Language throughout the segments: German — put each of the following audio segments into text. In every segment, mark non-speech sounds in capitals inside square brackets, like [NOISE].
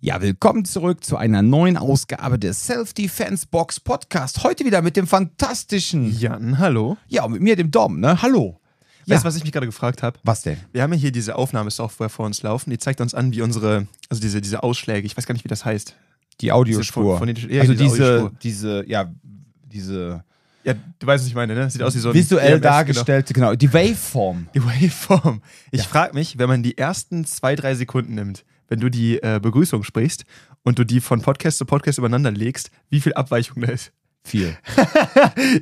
Ja, willkommen zurück zu einer neuen Ausgabe des Self-Defense Box Podcast. Heute wieder mit dem fantastischen Jan, hallo. Ja, und mit mir, dem Dom, ne? Hallo. Weißt du, was ich mich gerade gefragt habe? Was denn? Wir haben ja hier diese Aufnahmesoftware vor uns laufen, die zeigt uns an, wie unsere, also diese, diese Ausschläge, ich weiß gar nicht, wie das heißt. Die Audiospur. Von- von den- ja, also diese diese, Audiospur. diese, ja, diese Ja, du weißt, was ich meine, ne? Sieht aus wie so ein visuell EMS, dargestellte, genau. die Waveform. Genau. Die Waveform. Ich Ja. frage mich, wenn man die ersten zwei, drei Sekunden nimmt, wenn du die äh, Begrüßung sprichst und du die von Podcast zu Podcast übereinander legst, wie viel Abweichung da ist. Viel. [LAUGHS]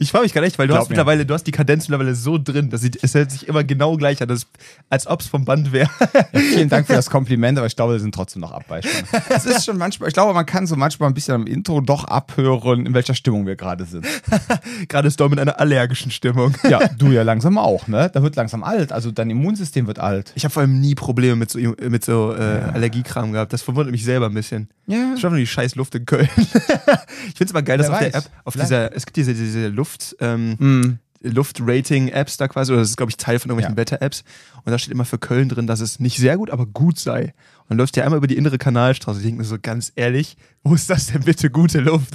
Ich frage mich gerade echt, weil du Glaub hast mir. mittlerweile, du hast die Kadenz mittlerweile so drin, dass sie, es hört sich immer genau gleich an, das, als ob es vom Band wäre. Ja, vielen Dank für [LAUGHS] das Kompliment, aber ich glaube, da sind trotzdem noch Abweichungen. Es ist schon manchmal, ich glaube, man kann so manchmal ein bisschen am Intro doch abhören, in welcher Stimmung wir gerade sind. [LAUGHS] Gerade ist Dom in einer allergischen Stimmung. Ja, du ja langsam auch, ne? Da wird langsam alt, also dein Immunsystem wird alt. Ich habe vor allem nie Probleme mit so, mit so äh, Allergiekram gehabt. Das verwundert mich selber ein bisschen. Ja. Schon nur die scheiß Luft in Köln. ich finde es immer geil, dass Wer auf der weiß. App, auf Vielleicht. dieser, es gibt diese, diese Luft, ähm, Mm. Luft-Rating-Apps da quasi, oder das ist, glaube ich, Teil von irgendwelchen Ja. Wetter-Apps. Und da steht immer für Köln drin, dass es nicht sehr gut, aber gut sei. Und dann läuft ja einmal über die innere Kanalstraße. Ich denke mir so ganz ehrlich, wo ist das denn bitte gute Luft?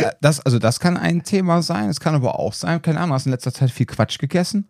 Ja, [LAUGHS] Das, also das kann ein Thema sein, es kann aber auch sein, keine Ahnung, hast in letzter Zeit viel Quatsch gegessen?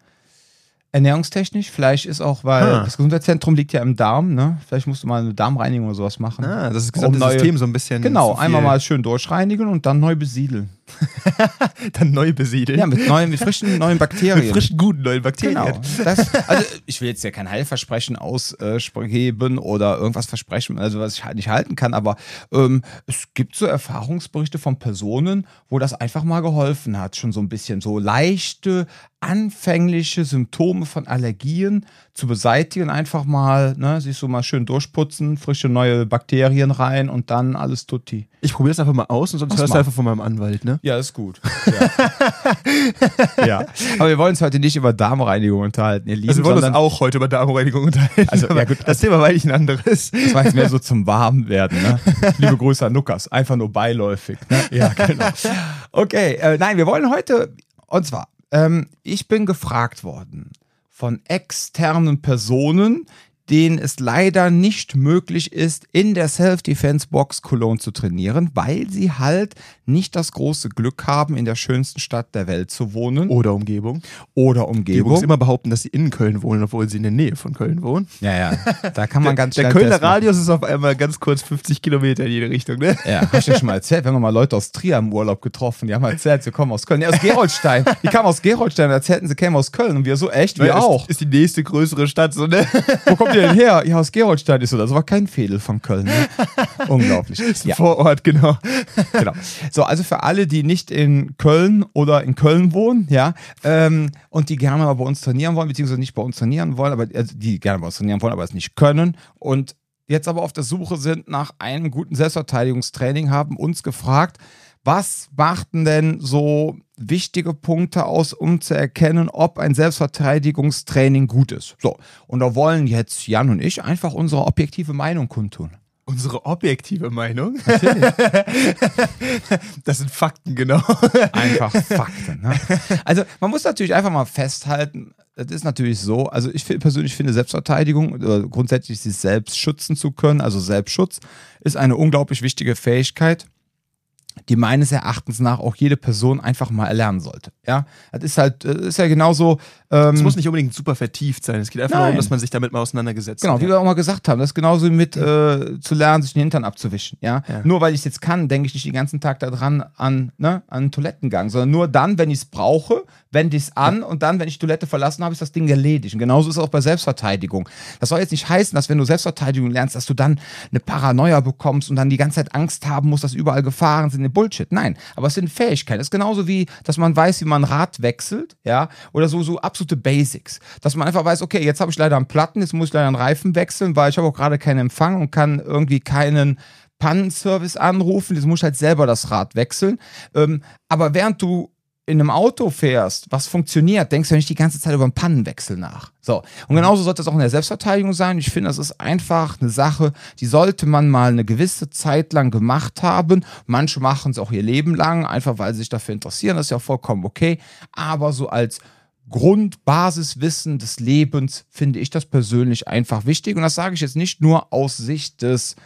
Ernährungstechnisch, vielleicht ist auch, weil Ah. das Gesundheitszentrum liegt ja im Darm, ne? Vielleicht musst du mal eine Darmreinigung oder sowas machen. Ah, das ist das Um gesamte neue- System so ein bisschen. Genau, einmal mal schön durchreinigen und dann neu besiedeln. [LAUGHS] Dann neu besiedeln. Ja, mit neuen, mit frischen neuen [LAUGHS] Bakterien. mit frischen, guten neuen Bakterien. Genau. Das, also ich will jetzt ja kein Heilversprechen ausgeben oder irgendwas versprechen, also was ich halt nicht halten kann, aber ähm, es gibt so Erfahrungsberichte von Personen, wo das einfach mal geholfen hat, schon so ein bisschen so leichte, anfängliche Symptome von Allergien zu beseitigen, einfach mal, ne, sich so mal schön durchputzen, frische neue Bakterien rein und dann alles tutti. Ich probiere das einfach mal aus und sonst Mach's hörst mal. du einfach von meinem Anwalt, ne? Ja, ist gut. Ja. [LAUGHS] ja. Aber wir wollen uns heute nicht über Darmreinigung unterhalten, ihr Lieben. Also wir wollen uns auch heute über Darmreinigung unterhalten. Also, ja gut, das Thema war eigentlich ein anderes. Das war jetzt mehr so zum Warmwerden, ne? [LAUGHS] Liebe Grüße an Lukas, einfach nur beiläufig. Ne? Ja, genau. Okay, äh, nein, wir wollen heute, und zwar, ähm, ich bin gefragt worden von externen Personen, denen es leider nicht möglich ist, in der Self-Defense-Box Cologne zu trainieren, weil sie halt nicht das große Glück haben, in der schönsten Stadt der Welt zu wohnen Oder Umgebung. oder Die Umgebung. Jungs immer behaupten, dass sie in Köln wohnen, obwohl sie in der Nähe von Köln wohnen. ja, ja, da kann man ganz der schnell Kölner Test machen. Radius ist auf einmal ganz kurz 50 Kilometer in jede Richtung, ne? Ja, hast du dir schon mal erzählt, wir haben mal Leute aus Trier im Urlaub getroffen, die haben erzählt, sie kommen aus Köln. Ja, aus Gerolstein. Die kamen aus Gerolstein und erzählten, sie kämen aus Köln. Und wir so, echt? Wir Weil auch. Ist, ist die nächste größere Stadt, so, ne? Wo kommt denn her? Ja, aus Gerolstein. Ich so, das war kein Fädel von Köln. Ne? [LAUGHS] Unglaublich. Ja, Vor Ort, genau. genau. So, also für alle, die nicht in Köln oder in Köln wohnen, ja, ähm, und die gerne mal bei uns trainieren wollen, beziehungsweise nicht bei uns trainieren wollen, aber also die gerne bei uns trainieren wollen, aber es nicht können und jetzt aber auf der Suche sind nach einem guten Selbstverteidigungstraining, haben uns gefragt, was machten denn so wichtige Punkte aus, um zu erkennen, ob ein Selbstverteidigungstraining gut ist? So, und da wollen jetzt Jan und ich einfach unsere objektive Meinung kundtun. Unsere objektive Meinung. [LAUGHS] das sind Fakten, genau. Einfach Fakten. Ne? Also man muss natürlich einfach mal festhalten, das ist natürlich so, also ich persönlich finde Selbstverteidigung grundsätzlich sich selbst schützen zu können, also Selbstschutz, ist eine unglaublich wichtige Fähigkeit, die meines Erachtens nach auch jede Person einfach mal erlernen sollte. Ja, das ist halt, das ist ja genauso. Ähm, Es muss nicht unbedingt super vertieft sein. Es geht einfach darum, dass man sich damit mal auseinandergesetzt Genau, hat. wie wir auch mal gesagt haben, das ist genauso mit äh, zu lernen, sich den Hintern abzuwischen. Ja? Ja. Nur weil ich es jetzt kann, denke ich nicht den ganzen Tag daran an, ne, an einen Toilettengang, sondern nur dann, wenn ich es brauche, wende ich es an und dann, wenn ich die Toilette verlassen habe, ist das Ding erledigt. Und genauso ist es auch bei Selbstverteidigung. Das soll jetzt nicht heißen, dass wenn du Selbstverteidigung lernst, dass du dann eine Paranoia bekommst und dann die ganze Zeit Angst haben musst, dass überall Gefahren sind. Bullshit. Nein, aber es sind Fähigkeiten. Das ist genauso wie, dass man weiß, wie man Rad wechselt, ja, oder so, so absolute Basics. Dass man einfach weiß, okay, jetzt habe ich leider einen Platten, jetzt muss ich leider einen Reifen wechseln, weil ich habe auch gerade keinen Empfang und kann irgendwie keinen Pannenservice anrufen, jetzt muss ich halt selber das Rad wechseln. Ähm, aber während du in einem Auto fährst, was funktioniert, denkst du ja nicht die ganze Zeit über einen Pannenwechsel nach. So. Und genauso sollte es auch in der Selbstverteidigung sein. Ich finde, das ist einfach eine Sache, die sollte man mal eine gewisse Zeit lang gemacht haben. Manche machen es auch ihr Leben lang, einfach weil sie sich dafür interessieren. Das ist ja vollkommen okay. Aber so als Grundbasiswissen des Lebens finde ich das persönlich einfach wichtig. Und das sage ich jetzt nicht nur aus Sicht des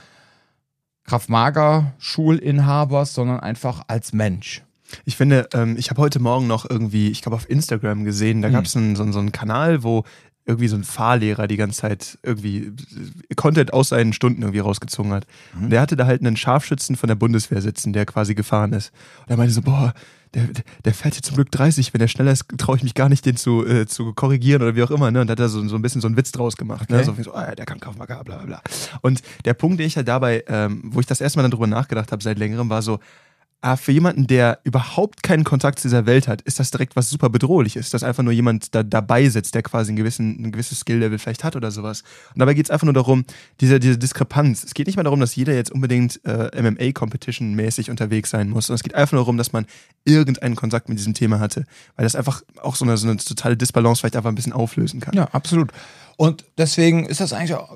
Kraft-Mager-Schulinhabers, sondern einfach als Mensch. Ich finde, ähm, ich habe heute Morgen noch irgendwie, ich glaube auf Instagram gesehen, da gab es einen, so, so einen Kanal, wo irgendwie so ein Fahrlehrer die ganze Zeit irgendwie Content aus seinen Stunden irgendwie rausgezogen hat. Mhm. Und der hatte da halt einen Scharfschützen von der Bundeswehr sitzen, der quasi gefahren ist. Und er meinte so, boah, der, der- fährt jetzt zum Glück 30, wenn der schneller ist, traue ich mich gar nicht, den zu, äh, zu korrigieren oder wie auch immer. Ne? Und da hat er so, so ein bisschen so einen Witz draus gemacht. Ne? Okay. So, wie so ah, der kann Kaufmarker, bla bla bla. Und der Punkt, den ich halt dabei, ähm, wo ich das erste Mal dann drüber nachgedacht habe seit längerem, war so, Ah, für jemanden, der überhaupt keinen Kontakt zu dieser Welt hat, ist das direkt was super bedrohliches, dass einfach nur jemand da dabei sitzt, der quasi einen gewissen, ein gewisses Skill-Level vielleicht hat oder sowas. Und dabei geht es einfach nur darum, diese, diese Diskrepanz. Es geht nicht mal darum, dass jeder jetzt unbedingt äh, MMA-Competition-mäßig unterwegs sein muss, sondern es geht einfach nur darum, dass man irgendeinen Kontakt mit diesem Thema hatte. Weil das einfach auch so eine, so eine totale Disbalance vielleicht einfach ein bisschen auflösen kann. Ja, absolut. Und deswegen ist das eigentlich auch,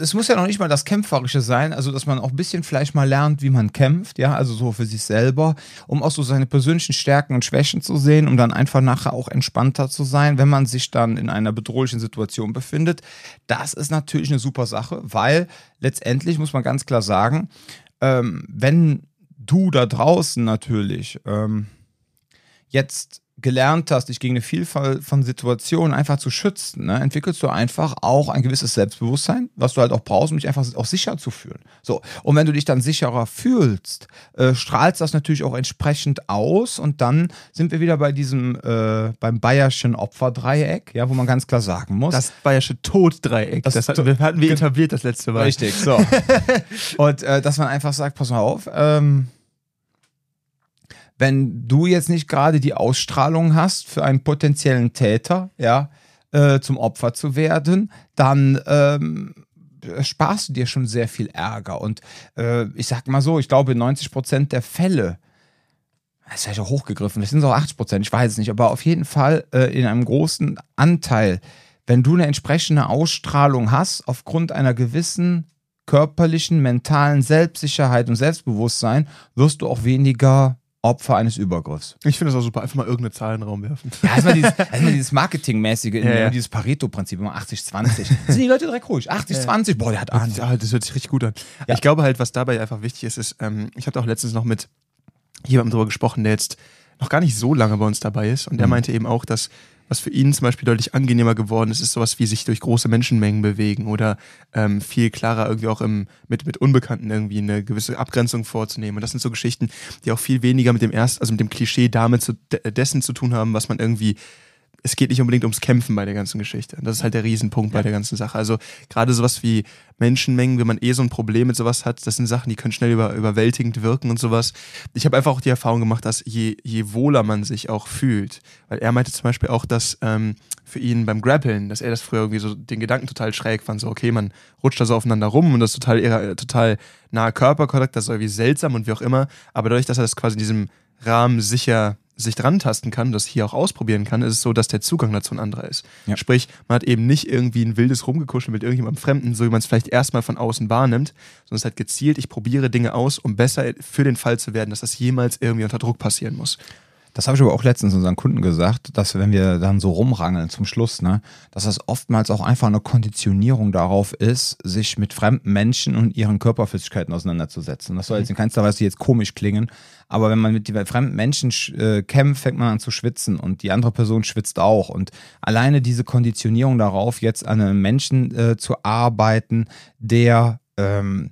es muss ja noch nicht mal das Kämpferische sein, also dass man auch ein bisschen vielleicht mal lernt, wie man kämpft, ja, also so für sich selber, um auch so seine persönlichen Stärken und Schwächen zu sehen, um dann einfach nachher auch entspannter zu sein, wenn man sich dann in einer bedrohlichen Situation befindet. Das ist natürlich eine super Sache, weil letztendlich muss man ganz klar sagen, ähm, wenn du da draußen natürlich ähm, jetzt gelernt hast, dich gegen eine Vielfalt von Situationen einfach zu schützen, ne, entwickelst du einfach auch ein gewisses Selbstbewusstsein, was du halt auch brauchst, um dich einfach auch sicher zu fühlen. So, und wenn du dich dann sicherer fühlst, äh, strahlst das natürlich auch entsprechend aus und dann sind wir wieder bei diesem, äh, beim Bayerschen Opferdreieck, ja, wo man ganz klar sagen muss, Das bayerische Toddreieck, Das das, hatten wir, hatten wir etabliert das letzte Mal. Richtig, so. [LAUGHS] und äh, dass man einfach sagt, pass mal auf, ähm, wenn du jetzt nicht gerade die Ausstrahlung hast für einen potenziellen Täter, ja, äh, zum Opfer zu werden, dann ähm, sparst du dir schon sehr viel Ärger. Und äh, ich sag mal so, ich glaube, in 90 Prozent der Fälle, das ist auch hochgegriffen, das sind so 80 Prozent, ich weiß es nicht, aber auf jeden Fall äh, in einem großen Anteil, wenn du eine entsprechende Ausstrahlung hast, aufgrund einer gewissen körperlichen, mentalen Selbstsicherheit und Selbstbewusstsein, wirst du auch weniger Opfer eines Übergriffs. Ich finde es auch super, einfach mal irgendeine Zahl in den Raum werfen. Ja, erstmal dieses, [LAUGHS] erstmal dieses Marketingmäßige, Ja, ja. dieses Pareto-Prinzip, immer 80-20. [LAUGHS] Sind die Leute direkt ruhig? 80-20, boah, der hat Ahnung. Ja, das hört sich richtig gut an. Ja. Ich glaube halt, was dabei einfach wichtig ist, ist, ähm, ich habe auch letztens noch mit jemandem darüber gesprochen, der jetzt noch gar nicht so lange bei uns dabei ist. Und der Mhm. meinte eben auch, dass was für ihn zum Beispiel deutlich angenehmer geworden ist, ist sowas wie sich durch große Menschenmengen bewegen oder ähm, viel klarer irgendwie auch im, mit, mit Unbekannten irgendwie eine gewisse Abgrenzung vorzunehmen. Und das sind so Geschichten, die auch viel weniger mit dem erst, also mit dem Klischee damit zu, de- dessen zu tun haben, was man irgendwie es geht nicht unbedingt ums Kämpfen bei der ganzen Geschichte. Das ist halt der Riesenpunkt bei der ganzen Sache. Also gerade sowas wie Menschenmengen, wenn man eh so ein Problem mit sowas hat, das sind Sachen, die können schnell über, überwältigend wirken und sowas. Ich habe einfach auch die Erfahrung gemacht, dass je, je wohler man sich auch fühlt, weil er meinte zum Beispiel auch, dass ähm, für ihn beim Grappeln, dass er das früher irgendwie so den Gedanken total schräg fand, so okay, man rutscht da so aufeinander rum und das ist total, eher- total nahe Körperkontakt, das ist irgendwie seltsam und wie auch immer, aber dadurch, dass er das quasi in diesem Rahmen sicher sich dran tasten kann, das hier auch ausprobieren kann, ist es so, dass der Zugang dazu ein anderer ist. Ja. Sprich, man hat eben nicht irgendwie ein wildes Rumgekuschel mit irgendjemandem Fremden, so wie man es vielleicht erstmal von außen wahrnimmt, sondern es hat gezielt, ich probiere Dinge aus, um besser für den Fall zu werden, dass das jemals irgendwie unter Druck passieren muss. Das habe ich aber auch letztens unseren Kunden gesagt, dass wenn wir dann so rumrangeln zum Schluss, ne, dass das oftmals auch einfach eine Konditionierung darauf ist, sich mit fremden Menschen und ihren Körperflüssigkeiten auseinanderzusetzen. Das soll jetzt in keinster Weise jetzt komisch klingen, aber wenn man mit den fremden Menschen äh, kämpft, fängt man an zu schwitzen und die andere Person schwitzt auch. Und alleine diese Konditionierung darauf, jetzt an einem Menschen äh, zu arbeiten, der ähm,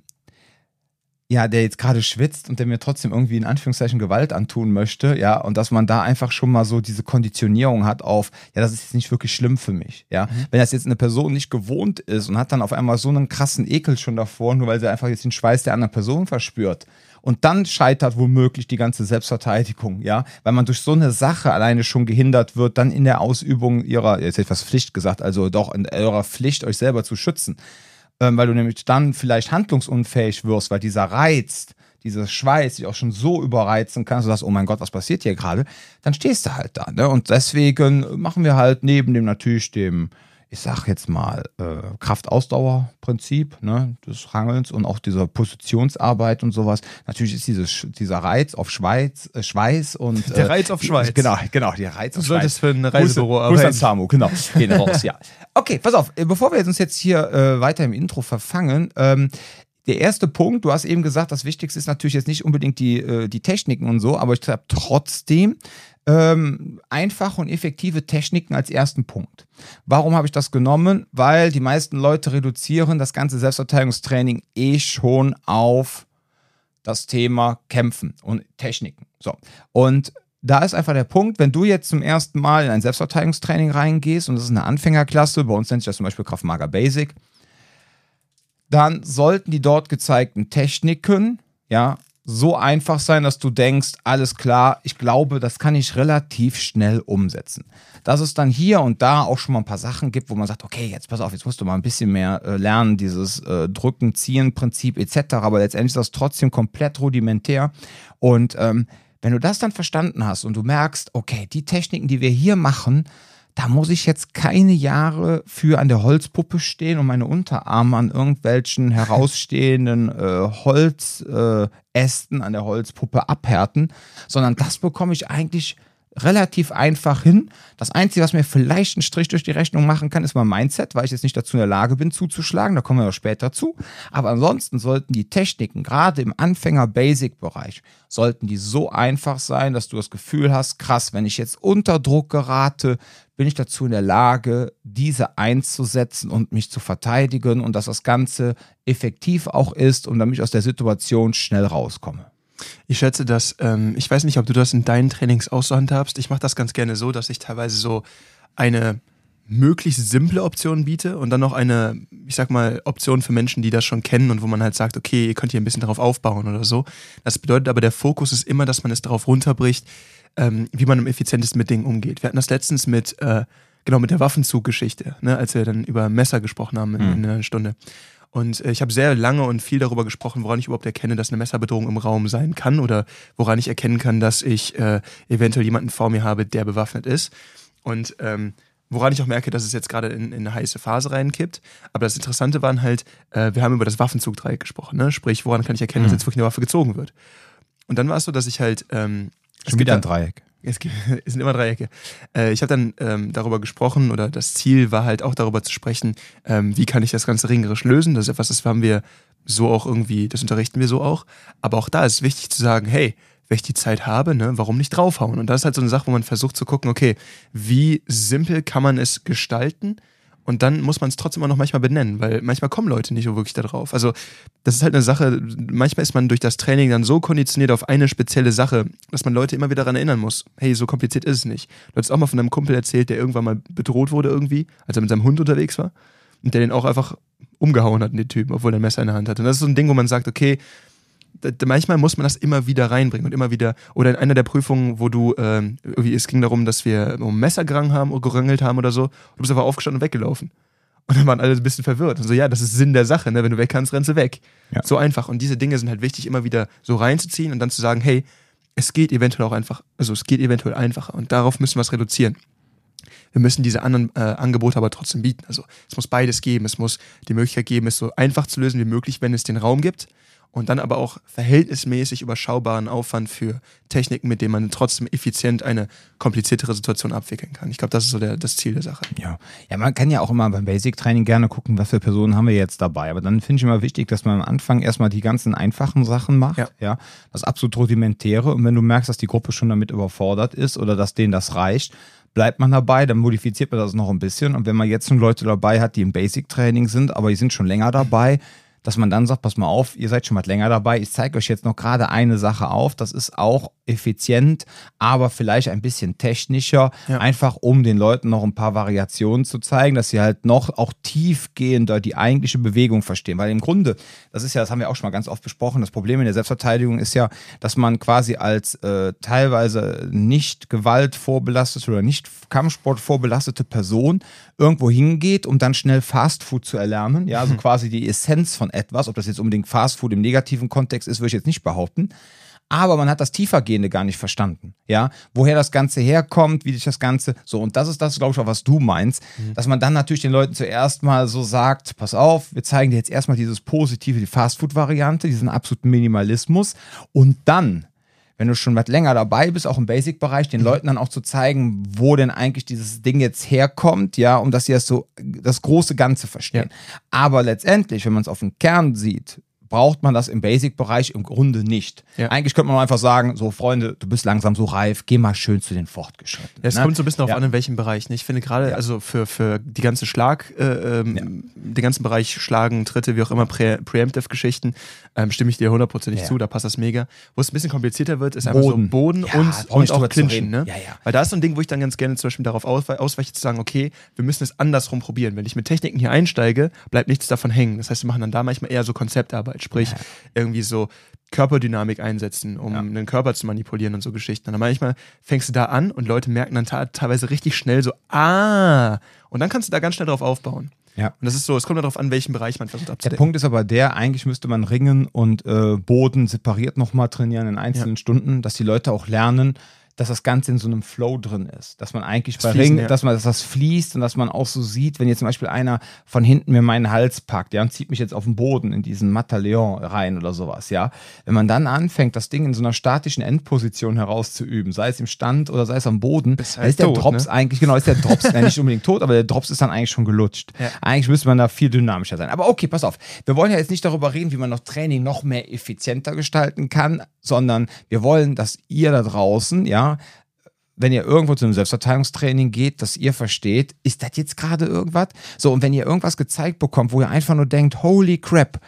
ja, der jetzt gerade schwitzt und der mir trotzdem irgendwie in Anführungszeichen Gewalt antun möchte, ja, und dass man da einfach schon mal so diese Konditionierung hat auf, ja, das ist jetzt nicht wirklich schlimm für mich, ja. Wenn das jetzt eine Person nicht gewohnt ist und hat dann auf einmal so einen krassen Ekel schon davor, nur weil sie einfach jetzt den Schweiß der anderen Person verspürt. Und dann scheitert womöglich die ganze Selbstverteidigung, ja, weil man durch so eine Sache alleine schon gehindert wird, dann in der Ausübung ihrer, jetzt hätte ich was Pflicht gesagt, also doch in eurer Pflicht, euch selber zu schützen ähm, weil du nämlich dann vielleicht handlungsunfähig wirst, weil dieser Reiz, dieser Schweiß dich auch schon so überreizen kann, sodass, oh mein Gott, was passiert hier gerade, dann stehst du halt da. Ne? Und deswegen machen wir halt neben dem natürlich dem, ich sag jetzt mal, äh, Kraft-Ausdauer-Prinzip ne, des Rangelns und auch dieser Positionsarbeit und sowas. Natürlich ist dieses, dieser Reiz auf Schweiz, äh, Schweiß und. Der äh, Reiz auf Schweiß. Genau, genau, der Reiz Du auf Schweiß. solltest für ein Reisebüro Grüße, Grüße an arbeiten. Samu, genau. Gehen raus, ja. Okay, pass auf, äh, bevor wir uns jetzt hier äh, weiter im Intro verfangen, ähm, der erste Punkt, du hast eben gesagt, das Wichtigste ist natürlich jetzt nicht unbedingt die, äh, die Techniken und so, aber ich habe trotzdem ähm, einfache und effektive Techniken als ersten Punkt. Warum habe ich das genommen? Weil die meisten Leute reduzieren das ganze Selbstverteidigungstraining eh schon auf das Thema Kämpfen und Techniken. So. Und da ist einfach der Punkt, wenn du jetzt zum ersten Mal in ein Selbstverteidigungstraining reingehst und das ist eine Anfängerklasse, bei uns nennt sich das zum Beispiel Kraftmager Basic, dann sollten die dort gezeigten Techniken, ja, so einfach sein, dass du denkst, alles klar, ich glaube, das kann ich relativ schnell umsetzen. Dass es dann hier und da auch schon mal ein paar Sachen gibt, wo man sagt, okay, jetzt pass auf, jetzt musst du mal ein bisschen mehr äh, lernen, dieses äh, Drücken, Ziehen, Prinzip etc. Aber letztendlich ist das trotzdem komplett rudimentär. Und ähm, wenn du das dann verstanden hast und du merkst, okay, die Techniken, die wir hier machen, da muss ich jetzt keine Jahre für an der Holzpuppe stehen und meine Unterarme an irgendwelchen herausstehenden äh, Holzästen äh, an der Holzpuppe abhärten, sondern das bekomme ich eigentlich relativ einfach hin. Das Einzige, was mir vielleicht einen Strich durch die Rechnung machen kann, ist mein Mindset, weil ich jetzt nicht dazu in der Lage bin zuzuschlagen. Da kommen wir auch später zu. Aber ansonsten sollten die Techniken, gerade im Anfänger-Basic-Bereich, sollten die so einfach sein, dass du das Gefühl hast, krass, wenn ich jetzt unter Druck gerate, bin ich dazu in der Lage, diese einzusetzen und mich zu verteidigen und dass das Ganze effektiv auch ist und damit ich aus der Situation schnell rauskomme. Ich schätze, dass, ähm, ich weiß nicht, ob du das in deinen Trainings auch so handhabst. Ich mache das ganz gerne so, dass ich teilweise so eine möglichst simple Option biete und dann noch eine, ich sag mal, Option für Menschen, die das schon kennen und wo man halt sagt, okay, ihr könnt hier ein bisschen darauf aufbauen oder so. Das bedeutet aber, der Fokus ist immer, dass man es darauf runterbricht, ähm, wie man am effizientesten mit Dingen umgeht. Wir hatten das letztens mit, äh, genau, mit der Waffenzuggeschichte, ne, als wir dann über Messer gesprochen haben in, mhm. in einer Stunde. Und äh, ich habe sehr lange und viel darüber gesprochen, woran ich überhaupt erkenne, dass eine Messerbedrohung im Raum sein kann oder woran ich erkennen kann, dass ich äh, eventuell jemanden vor mir habe, der bewaffnet ist. Und ähm, woran ich auch merke, dass es jetzt gerade in, in, eine heiße Phase reinkippt. Aber das Interessante waren halt, äh, wir haben über das Waffenzugdreieck gesprochen, ne? Sprich, woran kann ich erkennen, mhm. dass jetzt wirklich eine Waffe gezogen wird? Und dann war es so, dass ich halt. Ähm, Schon wieder ein Dreieck. Es, gibt, [LAUGHS] es sind immer Dreiecke. Äh, ich habe dann ähm, darüber gesprochen oder das Ziel war halt auch darüber zu sprechen, ähm, wie kann ich das Ganze ringerisch lösen. Das ist etwas, das haben wir so auch irgendwie, das unterrichten wir so auch. Aber auch da ist wichtig zu sagen, hey, wenn ich die Zeit habe, ne, warum nicht draufhauen? Und das ist halt so eine Sache, wo man versucht zu gucken, okay, wie simpel kann man es gestalten, und dann muss man es trotzdem auch noch manchmal benennen, weil manchmal kommen Leute nicht so wirklich da drauf. Also, das ist halt eine Sache, manchmal ist man durch das Training dann so konditioniert auf eine spezielle Sache, dass man Leute immer wieder daran erinnern muss. Hey, so kompliziert ist es nicht. Du hast auch mal von einem Kumpel erzählt, der irgendwann mal bedroht wurde irgendwie, als er mit seinem Hund unterwegs war. Und der den auch einfach umgehauen hat, den Typen, obwohl er ein Messer in der Hand hatte. Und das ist so ein Ding, wo man sagt, okay, manchmal muss man das immer wieder reinbringen und immer wieder, oder in einer der Prüfungen, wo du, ähm, irgendwie, es ging darum, dass wir um Messer gerangelt haben, oder gerangelt haben oder so, du bist einfach aufgestanden und weggelaufen. Und dann waren alle ein bisschen verwirrt. Und so, ja, das ist Sinn der Sache, ne? Wenn du weg kannst, rennst du weg. Ja. So einfach. Und diese Dinge sind halt wichtig, immer wieder so reinzuziehen und dann zu sagen, hey, es geht eventuell auch einfach, also es geht eventuell einfacher. Und darauf müssen wir es reduzieren. Wir müssen diese anderen äh, Angebote aber trotzdem bieten. Also es muss beides geben. Es muss die Möglichkeit geben, es so einfach zu lösen wie möglich, wenn es den Raum gibt und dann aber auch verhältnismäßig überschaubaren Aufwand für Techniken, mit denen man trotzdem effizient eine kompliziertere Situation abwickeln kann. Ich glaube, das ist so der, das Ziel der Sache. Ja. ja, man kann ja auch immer beim Basic-Training gerne gucken, was für Personen haben wir jetzt dabei. Aber dann finde ich immer wichtig, dass man am Anfang erstmal die ganzen einfachen Sachen macht. Ja. ja. Das absolut rudimentäre. Und wenn du merkst, dass die Gruppe schon damit überfordert ist oder dass denen das reicht, bleibt man dabei, dann modifiziert man das noch ein bisschen. Und wenn man jetzt schon Leute dabei hat, die im Basic-Training sind, aber die sind schon länger dabei, dass man dann sagt, pass mal auf, ihr seid schon mal länger dabei, ich zeige euch jetzt noch gerade eine Sache auf, das ist auch effizient, aber vielleicht ein bisschen technischer, ja. einfach um den Leuten noch ein paar Variationen zu zeigen, dass sie halt noch auch tiefgehender die eigentliche Bewegung verstehen, weil im Grunde, das ist ja, das haben wir auch schon mal ganz oft besprochen, das Problem in der Selbstverteidigung ist ja, dass man quasi als äh, teilweise nicht Gewalt vorbelastete oder nicht Kampfsport vorbelastete Person irgendwo hingeht, um dann schnell Fastfood zu erlernen, ja, also [LAUGHS] quasi die Essenz von etwas. Ob das jetzt unbedingt Fastfood im negativen Kontext ist, würde ich jetzt nicht behaupten. Aber man hat das Tiefergehende gar nicht verstanden. Ja, woher das Ganze herkommt, wie sich das Ganze, so. Und das ist das, glaube ich, auch was du meinst, mhm. dass man dann natürlich den Leuten zuerst mal so sagt, pass auf, wir zeigen dir jetzt erstmal dieses positive, die Fastfood-Variante, diesen absoluten Minimalismus. Und dann wenn du schon was länger dabei bist, auch im Basic-Bereich, den mhm. Leuten dann auch zu zeigen, wo denn eigentlich dieses Ding jetzt herkommt, ja, um dass sie das so, das große Ganze verstehen. Ja. Aber letztendlich, wenn man es auf den Kern sieht, braucht man das im Basic-Bereich im Grunde nicht. Ja. Eigentlich könnte man einfach sagen, so Freunde, du bist langsam so reif, geh mal schön zu den Fortgeschrittenen. Ja, es ne? kommt so ein bisschen darauf Ja. an, in welchem Bereich. Ne? Ich finde gerade, also für, für die ganze Schlag, äh, ähm, den ganzen Bereich Schlagen, Tritte, wie auch immer, Pre Preemptive-Geschichten, ähm, stimme ich dir hundertprozentig zu, da passt das mega. Wo es ein bisschen komplizierter wird, ist einfach so Boden. Boden Ja, und, und auch Clinchen. Ne? Weil da ist so ein Ding, wo ich dann ganz gerne zum Beispiel darauf auswe ausweiche, zu sagen, okay, wir müssen es andersrum probieren. Wenn ich mit Techniken hier einsteige, bleibt nichts davon hängen. Das heißt, wir machen dann da manchmal eher so Konzeptarbeit, sprich Ja. irgendwie so Körperdynamik einsetzen, um Ja. einen Körper zu manipulieren und so Geschichten. Und dann manchmal fängst du da an und Leute merken dann teilweise richtig schnell so, ah, und dann kannst du da ganz schnell drauf aufbauen. Ja. Und das ist so, es kommt darauf an, welchen Bereich man versucht Der abzudecken. Punkt ist aber der, eigentlich müsste man Ringen und äh, Boden separiert nochmal trainieren in einzelnen Stunden, dass die Leute auch lernen, dass das Ganze in so einem Flow drin ist. Dass man eigentlich bei Fließen, Ringen, ja. dass man dass das fließt und dass man auch so sieht, wenn jetzt zum Beispiel einer von hinten mir meinen Hals packt, ja, und zieht mich jetzt auf den Boden in diesen Mataleon rein oder sowas, ja. Wenn man dann anfängt, das Ding in so einer statischen Endposition herauszuüben, sei es im Stand oder sei es am Boden, dann halt ist der tot, Drops ne? eigentlich, genau, ist der Drops [LAUGHS] ja, nicht unbedingt tot, aber der Drops ist dann eigentlich schon gelutscht. Ja. Eigentlich müsste man da viel dynamischer sein. Aber okay, pass auf. Wir wollen ja jetzt nicht darüber reden, wie man noch Training noch mehr effizienter gestalten kann, sondern wir wollen, dass ihr da draußen, ja, wenn ihr irgendwo zu einem Selbstverteidigungstraining geht, dass ihr versteht, ist das jetzt gerade irgendwas? So, und wenn ihr irgendwas gezeigt bekommt, wo ihr einfach nur denkt, holy crap,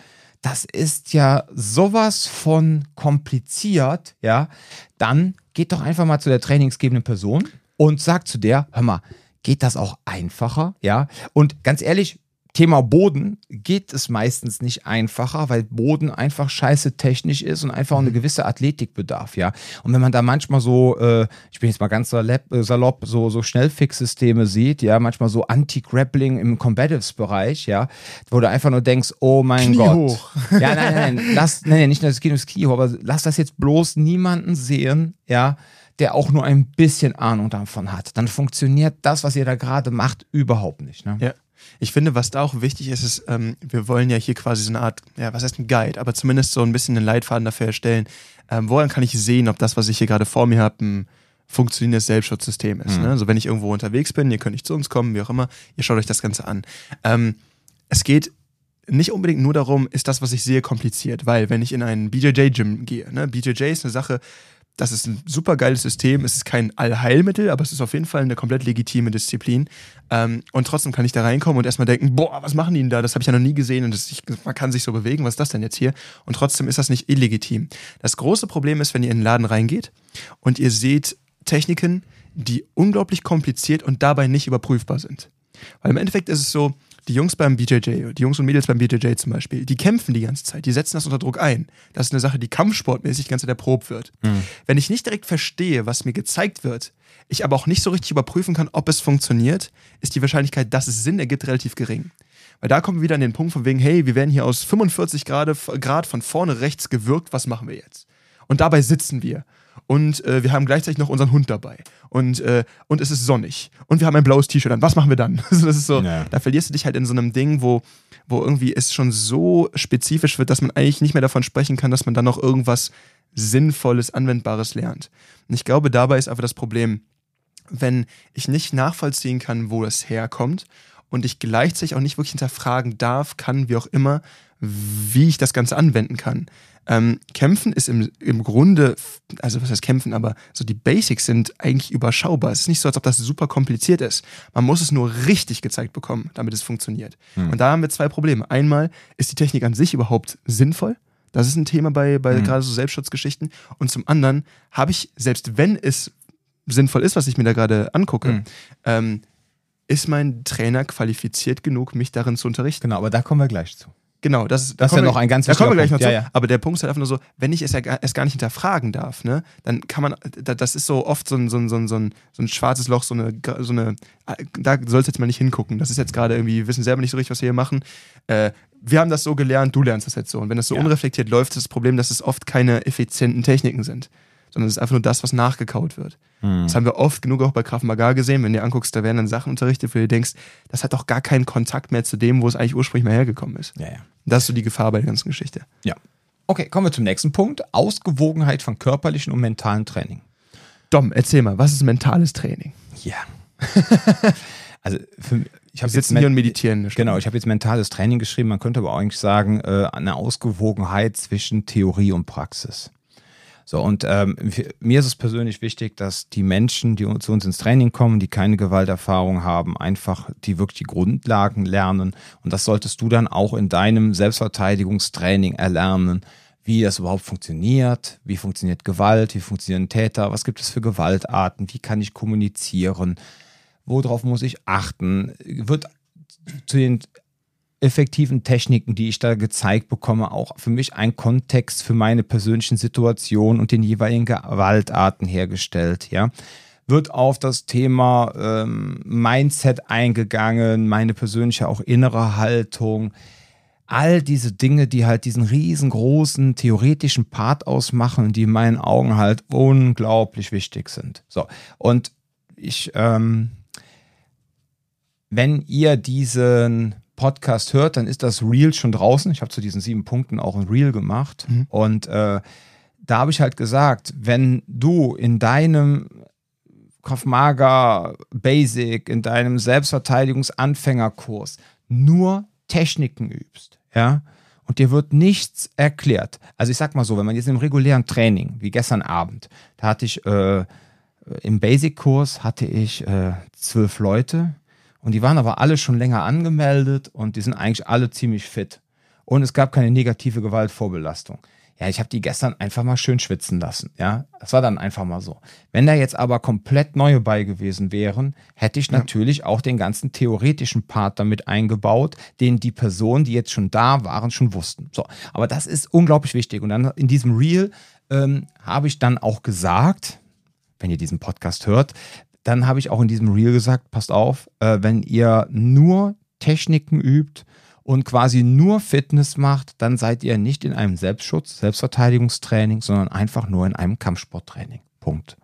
das ist ja sowas von kompliziert, ja, dann geht doch einfach mal zu der trainingsgebenden Person und sagt zu der, hör mal, geht das auch einfacher, ja? Und ganz ehrlich, Thema Boden geht es meistens nicht einfacher, weil Boden einfach scheiße technisch ist und einfach eine gewisse Athletik bedarf, ja. Und wenn man da manchmal so, äh, ich bin jetzt mal ganz salopp, äh, salopp so, so Schnellfix-Systeme sieht, ja, manchmal so Anti-Grappling im Combatives-Bereich, ja, wo du einfach nur denkst, oh mein Knie Gott. hoch. Ja, nein, nein, nein, lass, nein, nein, nicht nur das Knie ins Knie hoch, aber lass das jetzt bloß niemanden sehen, ja, der auch nur ein bisschen Ahnung davon hat. Dann funktioniert das, was ihr da gerade macht, überhaupt nicht, ne? Ja. Ich finde, was da auch wichtig ist, ist, ähm, wir wollen ja hier quasi so eine Art, ja, was heißt ein Guide, aber zumindest so ein bisschen einen Leitfaden dafür erstellen. Ähm, woran kann ich sehen, ob das, was ich hier gerade vor mir habe, ein funktionierendes Selbstschutzsystem ist. Mhm. Ne? Also wenn ich irgendwo unterwegs bin, ihr könnt nicht zu uns kommen, wie auch immer, ihr schaut euch das Ganze an. Ähm, es geht nicht unbedingt nur darum, ist das, was ich sehe, kompliziert, weil wenn ich in einen BJJ-Gym gehe, ne, BJJ ist eine Sache, das ist ein super geiles System. Es ist kein Allheilmittel, aber es ist auf jeden Fall eine komplett legitime Disziplin. Ähm, und trotzdem kann ich da reinkommen und erstmal denken, boah, was machen die denn da? Das habe ich ja noch nie gesehen und das, ich, man kann sich so bewegen. Was ist das denn jetzt hier? Und trotzdem ist das nicht illegitim. Das große Problem ist, wenn ihr in den Laden reingeht und ihr seht Techniken, die unglaublich kompliziert und dabei nicht überprüfbar sind. Weil im Endeffekt ist es so, die Jungs beim BJJ, die Jungs und Mädels beim BJJ zum Beispiel, die kämpfen die ganze Zeit, die setzen das unter Druck ein. Das ist eine Sache, die kampfsportmäßig die ganze Zeit erprobt wird. Wenn ich nicht direkt verstehe, was mir gezeigt wird, ich aber auch nicht so richtig überprüfen kann, ob es funktioniert, ist die Wahrscheinlichkeit, dass es Sinn ergibt, relativ gering. Weil da kommen wir wieder an den Punkt von wegen, hey, wir werden hier aus 45 Grad, Grad von vorne rechts gewirkt, was machen wir jetzt? Und dabei sitzen wir. Und äh, wir haben gleichzeitig noch unseren Hund dabei. Und, äh, und es ist sonnig. Und wir haben ein blaues T-Shirt an. Was machen wir dann? [LAUGHS] Das ist so, Ja. da verlierst du dich halt in so einem Ding, wo, wo irgendwie es schon so spezifisch wird, dass man eigentlich nicht mehr davon sprechen kann, dass man dann noch irgendwas Sinnvolles, Anwendbares lernt. Und ich glaube, dabei ist einfach das Problem, wenn ich nicht nachvollziehen kann, wo das herkommt und ich gleichzeitig auch nicht wirklich hinterfragen darf, kann, wie auch immer, wie ich das Ganze anwenden kann. Ähm, kämpfen ist im, im Grunde, also was heißt kämpfen, aber so die Basics sind eigentlich überschaubar. Es ist nicht so, als ob das super kompliziert ist. Man muss es nur richtig gezeigt bekommen, damit es funktioniert. Und da haben wir zwei Probleme. Einmal, ist die Technik an sich überhaupt sinnvoll? Das ist ein Thema bei, bei gerade so Selbstschutzgeschichten. Und zum anderen habe ich, selbst wenn es sinnvoll ist, was ich mir da gerade angucke, Mhm. ähm, ist mein Trainer qualifiziert genug, mich darin zu unterrichten? Genau, aber da kommen wir gleich zu. Genau, das ist, Das ist ja noch ein ganz Da kommen wir wichtiger gleich noch Punkt. zu. Ja, ja. Aber der Punkt ist halt einfach nur so, wenn ich es ja gar, erst gar nicht hinterfragen darf, ne, dann kann man, da- das ist so oft so ein, so ein, so ein, so ein, so ein schwarzes Loch, so eine, so eine, da sollst du jetzt mal nicht hingucken. Das ist jetzt gerade irgendwie, wir wissen selber nicht so richtig, was wir hier machen. Äh, wir haben das so gelernt, du lernst das jetzt so. Und wenn das so Ja. unreflektiert läuft, ist das Problem, dass es oft keine effizienten Techniken sind. Sondern es ist einfach nur das, was nachgekaut wird. Das haben wir oft genug auch bei Krav Maga gesehen. Wenn du dir anguckst, da werden dann Sachen unterrichtet, wo du denkst, das hat doch gar keinen Kontakt mehr zu dem, wo es eigentlich ursprünglich mal hergekommen ist. Ja, ja. Das ist so die Gefahr bei der ganzen Geschichte. Ja. Okay, kommen wir zum nächsten Punkt. Ausgewogenheit von körperlichen und mentalen Training. Dom, erzähl mal, was ist mentales Training? Ja. [LAUGHS] also für, ich habe sitzen jetzt hier und meditieren. Genau, ich habe jetzt mentales Training geschrieben. Man könnte aber eigentlich sagen, äh, eine Ausgewogenheit zwischen Theorie und Praxis. So, und ähm, mir ist es persönlich wichtig, dass die Menschen, die zu uns ins Training kommen, die keine Gewalterfahrung haben, einfach die wirklich die Grundlagen lernen. Und das solltest du dann auch in deinem Selbstverteidigungstraining erlernen, wie das überhaupt funktioniert, wie funktioniert Gewalt, wie funktionieren Täter, was gibt es für Gewaltarten, wie kann ich kommunizieren, worauf muss ich achten, wird zu den effektiven Techniken, die ich da gezeigt bekomme, auch für mich ein Kontext für meine persönlichen Situationen und den jeweiligen Gewaltarten hergestellt, ja. Wird auf das Thema ähm, Mindset eingegangen, meine persönliche auch innere Haltung, all diese Dinge, die halt diesen riesengroßen theoretischen Part ausmachen die in meinen Augen halt unglaublich wichtig sind. So, und ich, ähm, wenn ihr diesen Podcast hört, dann ist das Reel schon draußen. Ich habe zu diesen sieben Punkten auch ein Reel gemacht. Und äh, da habe ich halt gesagt, wenn du in deinem Krav Maga Basic, in deinem Selbstverteidigungsanfängerkurs nur Techniken übst, ja, und dir wird nichts erklärt. Also ich sag mal so, wenn man jetzt im regulären Training, wie gestern Abend, da hatte ich äh, im Basic-Kurs hatte ich äh, zwölf Leute und die waren aber alle schon länger angemeldet und die sind eigentlich alle ziemlich fit. Und es gab keine negative Gewaltvorbelastung. Ja, ich habe die gestern einfach mal schön schwitzen lassen. Ja, das war dann einfach mal so. Wenn da jetzt aber komplett neue bei gewesen wären, hätte ich natürlich auch den ganzen theoretischen Part damit eingebaut, den die Personen, die jetzt schon da waren, schon wussten. So, aber das ist unglaublich wichtig. Und dann in diesem Reel ähm, habe ich dann auch gesagt, wenn ihr diesen Podcast hört, dann habe ich auch in diesem Reel gesagt, passt auf, äh, wenn ihr nur Techniken übt und quasi nur Fitness macht, dann seid ihr nicht in einem Selbstschutz, Selbstverteidigungstraining, sondern einfach nur in einem Kampfsporttraining. Punkt.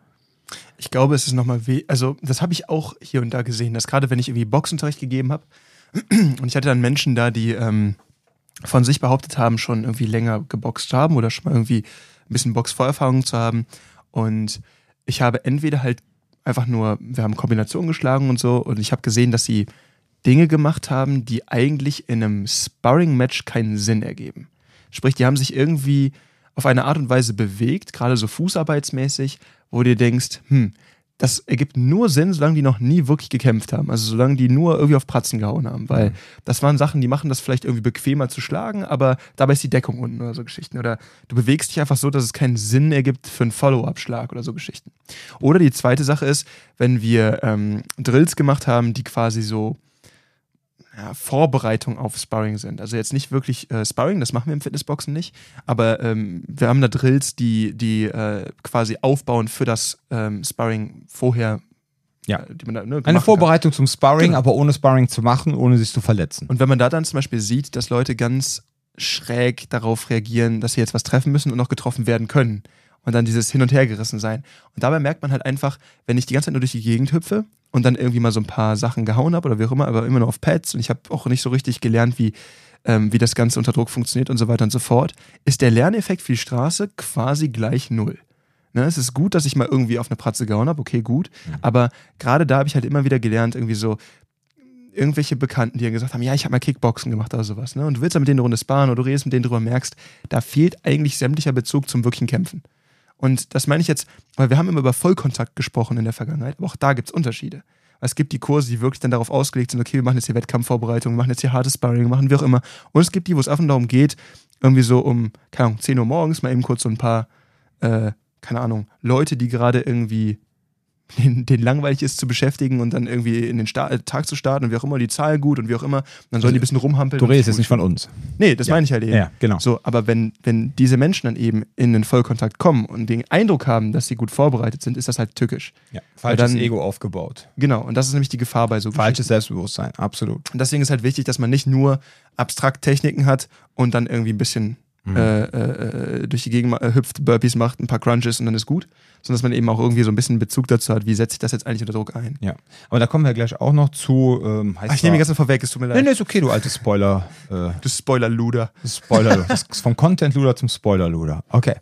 Ich glaube, es ist nochmal weh. Also, das habe ich auch hier und da gesehen, dass gerade wenn ich irgendwie Boxunterricht gegeben habe [CLEARS THROAT] und ich hatte dann Menschen da, die ähm, von sich behauptet haben, schon irgendwie länger geboxt haben oder schon mal irgendwie ein bisschen Boxvorerfahrung zu haben. Und ich habe entweder halt einfach nur, wir haben Kombinationen geschlagen und so, und ich habe gesehen, dass sie Dinge gemacht haben, die eigentlich in einem Sparring-Match keinen Sinn ergeben. Sprich, die haben sich irgendwie auf eine Art und Weise bewegt, gerade so fußarbeitsmäßig, wo du denkst, hm, das ergibt nur Sinn, solange die noch nie wirklich gekämpft haben. Also solange die nur irgendwie auf Pratzen gehauen haben. Weil Mhm. das waren Sachen, die machen das vielleicht irgendwie bequemer zu schlagen, aber dabei ist die Deckung unten oder so Geschichten. Oder du bewegst dich einfach so, dass es keinen Sinn ergibt für einen Follow-up-Schlag oder so Geschichten. Oder die zweite Sache ist, wenn wir ähm, Drills gemacht haben, die quasi so ja, Vorbereitung auf Sparring sind. Also jetzt nicht wirklich äh, Sparring, das machen wir im Fitnessboxen nicht, aber ähm, wir haben da Drills, die, die äh, quasi aufbauen für das ähm, Sparring vorher. Ja. äh, die man da, ne, Eine machen kann. Vorbereitung zum Sparring, Genau. aber ohne Sparring zu machen, ohne sich zu verletzen. Und wenn man da dann zum Beispiel sieht, dass Leute ganz schräg darauf reagieren, dass sie jetzt was treffen müssen und noch getroffen werden können. Und dann dieses Hin- und Hergerissen sein. Und dabei merkt man halt einfach, wenn ich die ganze Zeit nur durch die Gegend hüpfe und dann irgendwie mal so ein paar Sachen gehauen habe oder wie auch immer, aber immer nur auf Pads und ich habe auch nicht so richtig gelernt, wie, ähm, wie das Ganze unter Druck funktioniert und so weiter und so fort, ist der Lerneffekt für die Straße quasi gleich null. Ne, es ist gut, dass ich mal irgendwie auf eine Pratze gehauen habe, okay, gut. Aber gerade da habe ich halt immer wieder gelernt, irgendwie so, irgendwelche Bekannten, die ja gesagt haben, ja, ich habe mal Kickboxen gemacht oder sowas, ne? Und du willst dann mit denen eine Runde sparen oder du redest mit denen drüber merkst, da fehlt eigentlich sämtlicher Bezug zum wirklichen Kämpfen. Und das meine ich jetzt, weil wir haben immer über Vollkontakt gesprochen in der Vergangenheit, aber auch da gibt es Unterschiede. Es gibt die Kurse, die wirklich dann darauf ausgelegt sind, okay, wir machen jetzt hier Wettkampfvorbereitung, wir machen jetzt hier hartes Sparring, wir machen wie auch immer. Und es gibt die, wo es einfach darum geht, irgendwie so um, keine Ahnung, 10 Uhr morgens mal eben kurz so ein paar, äh, keine Ahnung, Leute, die gerade irgendwie den, den langweilig ist zu beschäftigen und dann irgendwie in den Sta äh, Tag zu starten und wie auch immer, die Zahlen gut und wie auch immer. Dann sollen die ein bisschen rumhampeln. Redest sich jetzt nicht von uns. Nee, das Ja. meine ich halt eben. Ja, genau. So, aber wenn, wenn diese Menschen dann eben in den Vollkontakt kommen und den Eindruck haben, dass sie gut vorbereitet sind, ist das halt tückisch. Ja. Falsches dann- Ego aufgebaut. Genau, und das ist nämlich die Gefahr bei so Falsches Selbstbewusstsein, absolut. Und deswegen ist halt wichtig, dass man nicht nur abstrakt Techniken hat und dann irgendwie ein bisschen Mhm. äh, äh, äh, durch die Gegend äh, hüpft, Burpees macht, ein paar Crunches und dann ist gut, sondern dass man eben auch irgendwie so ein bisschen Bezug dazu hat, wie setze ich das jetzt eigentlich unter Druck ein. Ja. Aber da kommen wir gleich auch noch zu. Ähm, heißt Ach, ich nehme die ganze vorweg, es tut mir Nee, leid. nee, ist okay, du alte Spoiler. Äh, Du Spoiler-Luder. Spoiler. [LAUGHS] vom Content-Luder zum Spoiler-Luder. Okay.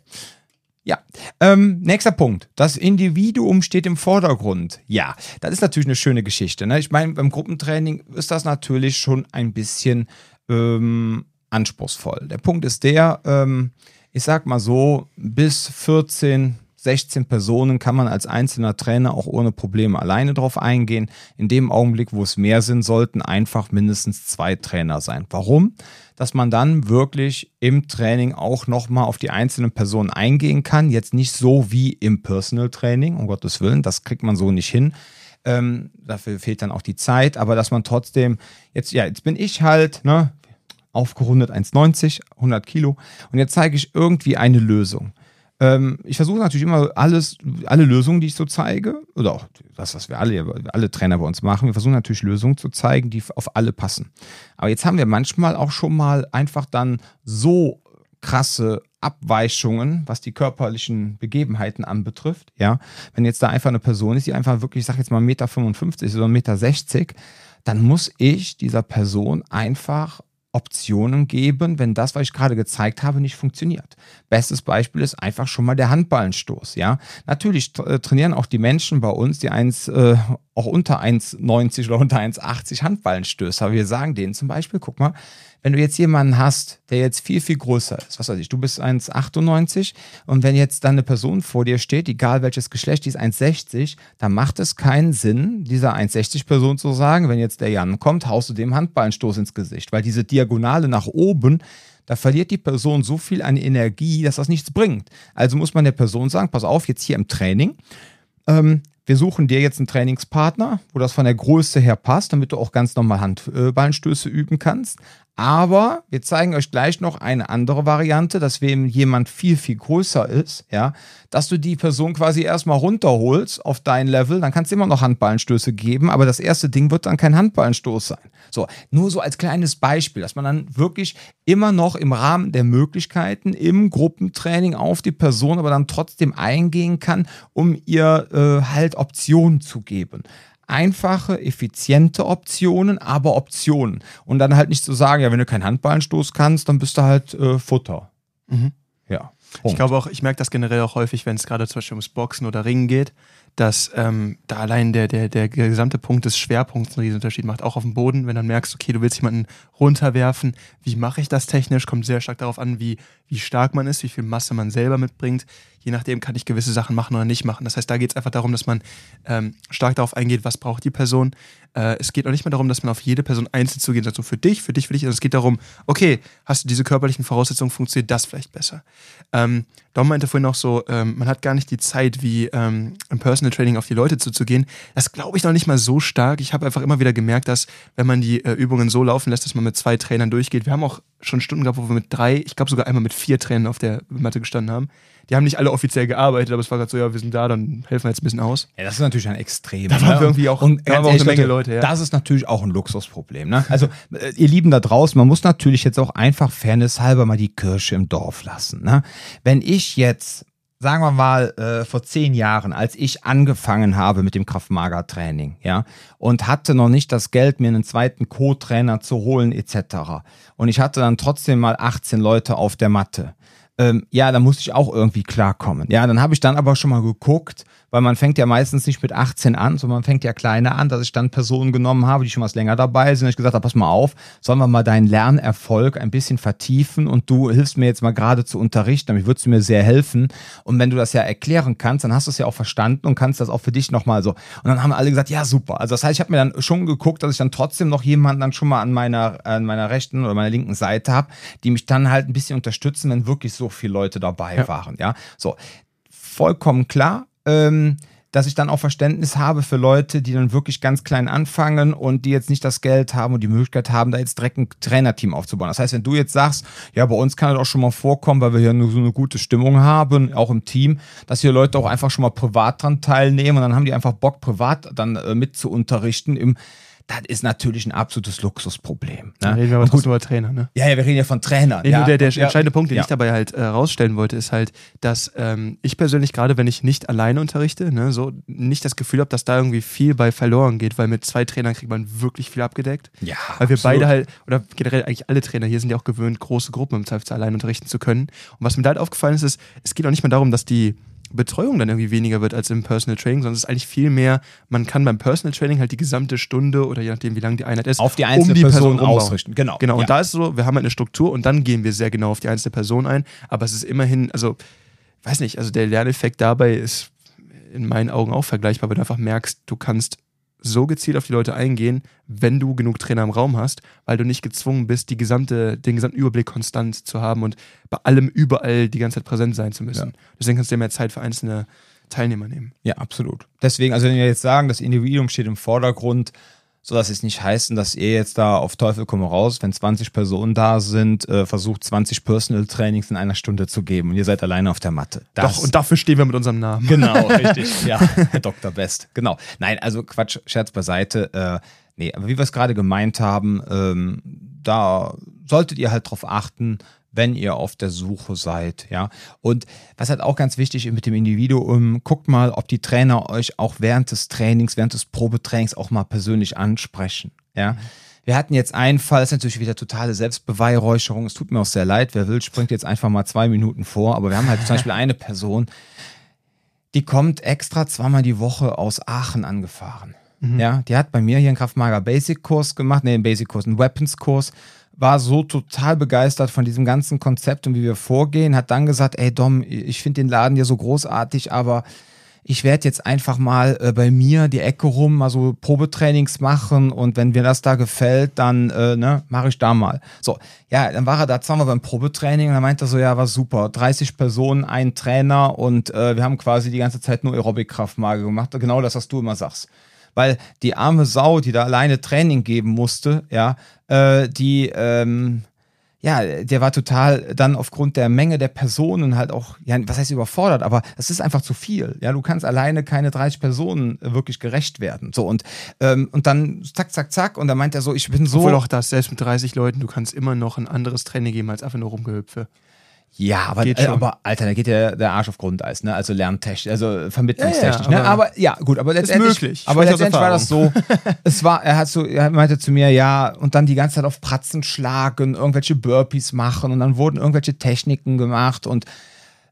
Ja, ähm, nächster Punkt. Das Individuum steht im Vordergrund. Ja, das ist natürlich eine schöne Geschichte. Ne? Ich meine, beim Gruppentraining ist das natürlich schon ein bisschen ähm, anspruchsvoll. Der Punkt ist der, ähm, ich sag mal so, bis 14, 16 Personen kann man als einzelner Trainer auch ohne Probleme alleine drauf eingehen. In dem Augenblick, wo es mehr sind, sollten einfach mindestens zwei Trainer sein. Warum? Dass man dann wirklich im Training auch nochmal auf die einzelnen Personen eingehen kann. Jetzt nicht so wie im Personal Training, um Gottes Willen, das kriegt man so nicht hin. Ähm, dafür fehlt dann auch die Zeit, aber dass man trotzdem, jetzt, ja, jetzt bin ich halt, ne, aufgerundet 1,90, 100 Kilo und jetzt zeige ich irgendwie eine Lösung. Ähm, ich versuche natürlich immer alles, alle Lösungen, die ich so zeige, oder auch das, was wir alle, alle Trainer bei uns machen, wir versuchen natürlich Lösungen zu zeigen, die auf alle passen. Aber jetzt haben wir manchmal auch schon mal einfach dann so krasse Abweichungen, was die körperlichen Begebenheiten anbetrifft. Ja, wenn jetzt da einfach eine Person ist, die einfach wirklich, ich sag jetzt mal 1,55 Meter oder 1,60 Meter, dann muss ich dieser Person einfach Optionen geben, wenn das, was ich gerade gezeigt habe, nicht funktioniert. Bestes Beispiel ist einfach schon mal der Handballenstoß. Ja, natürlich äh, trainieren auch die Menschen bei uns, die eins äh, auch unter 1,90 oder unter 1,80 Handballenstöße. Aber wir sagen denen zum Beispiel, guck mal, wenn du jetzt jemanden hast, der jetzt viel, viel größer ist, was weiß ich, du bist 1,98 und wenn jetzt dann eine Person vor dir steht, egal welches Geschlecht, die ist 1,60, dann macht es keinen Sinn, dieser 1,60-Person zu sagen, wenn jetzt der Jan kommt, haust du dem Handballenstoß ins Gesicht, weil diese Diagonale nach oben, da verliert die Person so viel an Energie, dass das nichts bringt. Also muss man der Person sagen, pass auf, jetzt hier im Training, ähm, wir suchen dir jetzt einen Trainingspartner, wo das von der Größe her passt, damit du auch ganz normal Handballenstöße üben kannst. Aber wir zeigen euch gleich noch eine andere Variante, dass wenn jemand viel, viel größer ist, ja, dass du die Person quasi erstmal runterholst auf dein Level, dann kannst du immer noch Handballenstöße geben, aber das erste Ding wird dann kein Handballenstoß sein. So, nur so als kleines Beispiel, dass man dann wirklich immer noch im Rahmen der Möglichkeiten im Gruppentraining auf die Person aber dann trotzdem eingehen kann, um ihr äh, halt Optionen zu geben einfache, effiziente Optionen, aber Optionen. Und dann halt nicht zu sagen, ja, wenn du keinen Handballenstoß kannst, dann bist du halt äh, Futter. Mhm. Ja. Punkt. Ich glaube auch, ich merke das generell auch häufig, wenn es gerade zum Beispiel ums Boxen oder Ringen geht, dass ähm, da allein der, der, der gesamte Punkt des Schwerpunkts einen Riesenunterschied macht. Auch auf dem Boden, wenn dann merkst, okay, du willst jemanden runterwerfen, wie mache ich das technisch, kommt sehr stark darauf an, wie, wie stark man ist, wie viel Masse man selber mitbringt. Je nachdem kann ich gewisse Sachen machen oder nicht machen. Das heißt, da geht es einfach darum, dass man ähm, stark darauf eingeht, was braucht die Person. Äh, es geht auch nicht mehr darum, dass man auf jede Person einzeln zugeht, so für dich, für dich, für dich. Also es geht darum, okay, hast du diese körperlichen Voraussetzungen, funktioniert das vielleicht besser. Ähm, Dom meinte vorhin auch so, ähm, man hat gar nicht die Zeit, wie ähm, im Personal Training auf die Leute zuzugehen. Das glaube ich noch nicht mal so stark. Ich habe einfach immer wieder gemerkt, dass wenn man die äh, Übungen so laufen lässt, dass man mit zwei Trainern durchgeht. Wir haben auch schon Stunden gehabt, wo wir mit drei, ich glaube sogar einmal mit vier Trainern auf der Matte gestanden haben. Die haben nicht alle offiziell gearbeitet, aber es war gerade so, ja, wir sind da, dann helfen wir jetzt ein bisschen aus. Ja, das ist natürlich ein Extrem. Da waren ne? irgendwie auch, und da waren auch eine Menge Leute. Ja. Das ist natürlich auch ein Luxusproblem. Ne? Also, äh, ihr Lieben da draußen, man muss natürlich jetzt auch einfach Fairness halber mal die Kirsche im Dorf lassen. Ne? Wenn ich jetzt sagen wir mal, äh, vor zehn Jahren, als ich angefangen habe mit dem Kraftmager-Training, ja, und hatte noch nicht das Geld, mir einen zweiten Co-Trainer zu holen, etc. Und ich hatte dann trotzdem mal 18 Leute auf der Matte. Ähm, ja, da musste ich auch irgendwie klarkommen. Ja, dann habe ich dann aber schon mal geguckt, weil man fängt ja meistens nicht mit 18 an, sondern man fängt ja kleiner an, dass ich dann Personen genommen habe, die schon was länger dabei sind. Und ich gesagt habe, pass mal auf, sollen wir mal deinen Lernerfolg ein bisschen vertiefen und du hilfst mir jetzt mal gerade zu unterrichten, damit würdest du mir sehr helfen. Und wenn du das ja erklären kannst, dann hast du es ja auch verstanden und kannst das auch für dich nochmal so. Und dann haben alle gesagt, ja, super. Also das heißt, ich habe mir dann schon geguckt, dass ich dann trotzdem noch jemanden dann schon mal an meiner, an meiner rechten oder meiner linken Seite habe, die mich dann halt ein bisschen unterstützen, wenn wirklich so viele Leute dabei ja. waren. Ja, so. Vollkommen klar ähm, dass ich dann auch Verständnis habe für Leute, die dann wirklich ganz klein anfangen und die jetzt nicht das Geld haben und die Möglichkeit haben, da jetzt direkt ein Trainerteam aufzubauen. Das heißt, wenn du jetzt sagst, ja, bei uns kann es auch schon mal vorkommen, weil wir hier nur so eine gute Stimmung haben, auch im Team, dass hier Leute auch einfach schon mal privat dran teilnehmen und dann haben die einfach Bock, privat dann äh, mit zu unterrichten im das ist natürlich ein absolutes Luxusproblem. Da Ne? reden wir aber gut, über Trainer, ne? ja, ja, wir reden ja von Trainern. Nee, ja, nur der, der ja, entscheidende Punkt, den ja. ich dabei halt äh, rausstellen wollte, ist halt, dass ähm, ich persönlich, gerade wenn ich nicht alleine unterrichte, ne, so nicht das Gefühl habe, dass da irgendwie viel bei verloren geht, weil mit zwei Trainern kriegt man wirklich viel abgedeckt. Ja, Weil wir absolut. beide halt, oder generell eigentlich alle Trainer hier sind ja auch gewöhnt, große Gruppen im Zweifelsfall allein unterrichten zu können. Und was mir da halt aufgefallen ist, ist, es geht auch nicht mehr darum, dass die Betreuung dann irgendwie weniger wird als im Personal Training, sondern es ist eigentlich viel mehr, man kann beim Personal Training halt die gesamte Stunde oder je nachdem, wie lang die Einheit ist, auf die einzelne um die Person, umbauen. ausrichten. Genau. Genau, ja. und da ist so, wir haben halt eine Struktur und dann gehen wir sehr genau auf die einzelne Person ein, aber es ist immerhin, also, weiß nicht, also der Lerneffekt dabei ist in meinen Augen auch vergleichbar, weil du einfach merkst, du kannst so gezielt auf die Leute eingehen, wenn du genug Trainer im Raum hast, weil du nicht gezwungen bist, die gesamte, den gesamten Überblick konstant zu haben und bei allem überall die ganze Zeit präsent sein zu müssen. Ja. Deswegen kannst du dir mehr Zeit für einzelne Teilnehmer nehmen. Ja, absolut. Deswegen, also wenn wir jetzt sagen, das Individuum steht im Vordergrund, so dass es nicht heißen, dass ihr jetzt da auf Teufel komm raus, wenn 20 Personen da sind, äh, versucht 20 Personal Trainings in einer Stunde zu geben und ihr seid alleine auf der Matte. Das, Doch, und dafür stehen wir mit unserem Namen. Genau, [LAUGHS] richtig. Ja, Herr Dr. Best. Genau. Nein, also Quatsch, Scherz beiseite. Äh, nee, aber wie wir es gerade gemeint haben, ähm, da solltet ihr halt drauf achten, wenn ihr auf der Suche seid, ja. Und was halt auch ganz wichtig ist mit dem Individuum, guckt mal, ob die Trainer euch auch während des Trainings, während des Probetrainings auch mal persönlich ansprechen, ja. Wir hatten jetzt einen Fall, ist natürlich wieder totale Selbstbeweihräucherung. Es tut mir auch sehr leid. Wer will, springt jetzt einfach mal zwei Minuten vor. Aber wir haben halt zum Beispiel eine Person, die kommt extra zweimal die Woche aus Aachen angefahren. Ja, die hat bei mir hier einen Kraftmager Basic Kurs gemacht, nee, einen Basic Kurs, einen Weapons Kurs, war so total begeistert von diesem ganzen Konzept und wie wir vorgehen, hat dann gesagt, ey Dom, ich finde den Laden hier so großartig, aber ich werde jetzt einfach mal äh, bei mir die Ecke rum mal so Probetrainings machen und wenn mir das da gefällt, dann äh, ne, mache ich da mal. So, ja, dann war er da zweimal beim Probetraining und dann meinte er so, ja, war super, 30 Personen, ein Trainer und äh, wir haben quasi die ganze Zeit nur Aerobic-Kraftmager gemacht. Genau das, was du immer sagst. Weil die arme Sau, die da alleine Training geben musste, ja, äh, die, ähm, ja, der war total dann aufgrund der Menge der Personen halt auch, ja, was heißt überfordert, aber es ist einfach zu viel. Ja, du kannst alleine keine 30 Personen äh, wirklich gerecht werden. So und, ähm, und dann zack, zack, zack. Und dann meint er so, ich bin so. Obwohl auch das, selbst mit 30 Leuten, du kannst immer noch ein anderes Training geben als einfach nur rumgehüpfe. Ja, aber, äh, aber Alter, da geht der, der Arsch auf Grundeis, ne? Also lerntechnisch, also vermittlungstechnisch, Ja, ja, ne? aber- ja, gut, aber letztendlich, möglich. aber letztendlich war das so. [LAUGHS] es war, er hat so, er meinte zu mir, ja, und dann die ganze Zeit auf Pratzen schlagen, irgendwelche Burpees machen und dann wurden irgendwelche Techniken gemacht und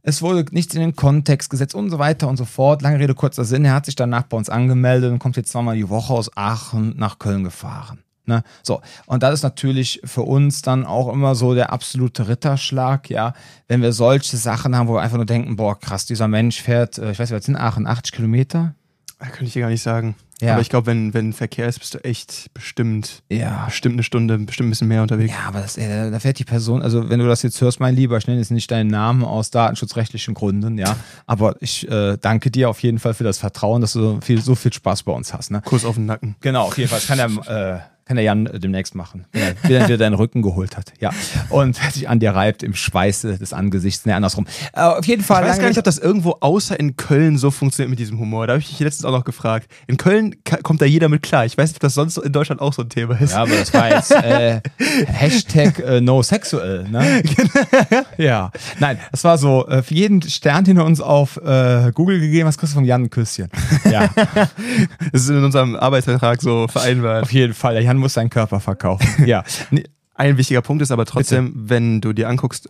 es wurde nichts in den Kontext gesetzt und so weiter und so fort. Lange Rede, kurzer Sinn. Er hat sich danach bei uns angemeldet und kommt jetzt zweimal die Woche aus Aachen nach Köln gefahren. Ne? So, und das ist natürlich für uns dann auch immer so der absolute Ritterschlag, ja, wenn wir solche Sachen haben, wo wir einfach nur denken, boah, krass, dieser Mensch fährt, äh, ich weiß nicht, was sind Aachen, 80 Kilometer? Da kann ich dir gar nicht sagen. Ja. Aber ich glaube, wenn, wenn Verkehr ist, bist du echt bestimmt, Ja. bestimmt eine Stunde, bestimmt ein bisschen mehr unterwegs. Ja, aber das, äh, da fährt die Person, also wenn du das jetzt hörst, mein Lieber, ich nenne jetzt nicht deinen Namen aus datenschutzrechtlichen Gründen, ja, aber ich äh, danke dir auf jeden Fall für das Vertrauen, dass du so viel, so viel Spaß bei uns hast, ne? Kuss auf den Nacken. Genau, auf jeden Fall. Das kann der, äh, kann der Jan äh, demnächst machen, wenn er dir deinen Rücken geholt hat. Ja. Und sich an dir reibt im Schweiße des Angesichts. Ne, andersrum. Äh, auf jeden Fall. Ich weiß gar nicht, ob das irgendwo außer in Köln so funktioniert mit diesem Humor. Da habe ich mich letztens auch noch gefragt. In Köln kommt da jeder mit klar. Ich weiß nicht, ob das sonst so in Deutschland auch so ein Thema ist. ja, aber das war jetzt äh, Hashtag äh, no sexual, ne? [LAUGHS] ja. Nein, das war so, äh, für jeden Stern, den du uns auf äh, Google gegeben hast, kriegst du vom Jan ein Küsschen. Ja, [LAUGHS] Das ist in unserem Arbeitsvertrag so vereinbart. auf jeden Fall. Der Jan muss seinen Körper verkaufen. [LAUGHS] Ja. Ein wichtiger Punkt ist aber trotzdem, wenn du dir anguckst,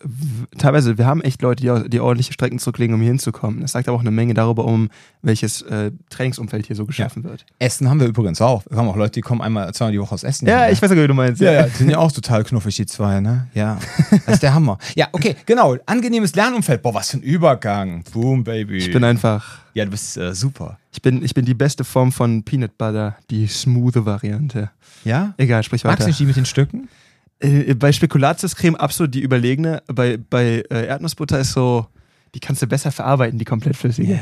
teilweise, wir haben echt Leute, die, die ordentliche Strecken zurücklegen, um hier hinzukommen. Das sagt aber auch eine Menge darüber um, welches äh, Trainingsumfeld hier so geschaffen wird. Essen haben wir übrigens auch. Wir haben auch Leute, die kommen einmal, zweimal die Woche aus Essen. Ja, hierher. ich weiß sogar, wie du meinst. Ja, ja, die sind ja auch total knuffig, die zwei, ne? Ja. Das ist der Hammer. Ja, okay, genau. Angenehmes Lernumfeld. Boah, was für ein Übergang. Boom, Baby. Ich bin einfach, ja, du bist äh, super. ich bin, ich bin die beste Form von Peanut Butter, die smoothe Variante. Ja? Egal, sprich Magst weiter. du nicht die mit den Stücken? Äh, bei Spekulatiuscreme absolut die überlegene. Bei, bei äh, Erdnussbutter ist so, die kannst du besser verarbeiten, die komplett flüssige.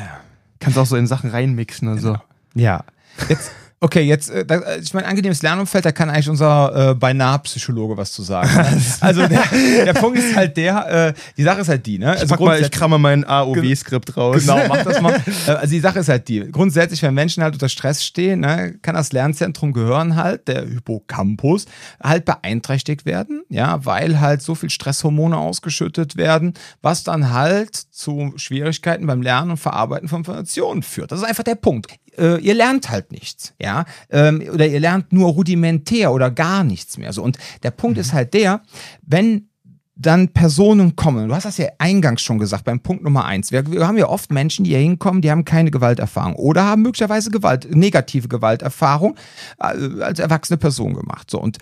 Kannst auch so in Sachen reinmixen und so. Ja. Jetzt, Okay, jetzt, äh, äh, ich meine, angenehmes Lernumfeld, da kann eigentlich unser äh, beinahe Psychologe was zu sagen. Ne? [LAUGHS] also der, der Punkt ist halt der, äh, die Sache ist halt die, ne? Ich, Also pack mal, ich grundsätzlich- kram mal mein AOW-Skript raus. Genau, mach das mal. [LAUGHS] Äh, Also die Sache ist halt die. Grundsätzlich, wenn Menschen halt unter Stress stehen, ne, kann das Lernzentrum gehören halt, der Hippocampus, halt beeinträchtigt werden, ja, weil halt so viel Stresshormone ausgeschüttet werden, was dann halt zu Schwierigkeiten beim Lernen und Verarbeiten von Informationen führt. Das ist einfach der Punkt. Äh, ihr lernt halt nichts, ja, ähm, oder ihr lernt nur rudimentär oder gar nichts mehr. So und der Punkt ist halt der, wenn dann Personen kommen. Du hast das ja eingangs schon gesagt, beim Punkt Nummer eins. Wir, wir haben ja oft Menschen, die hier hinkommen, die haben keine Gewalterfahrung oder haben möglicherweise Gewalt, negative Gewalterfahrung äh, als erwachsene Person gemacht. So, und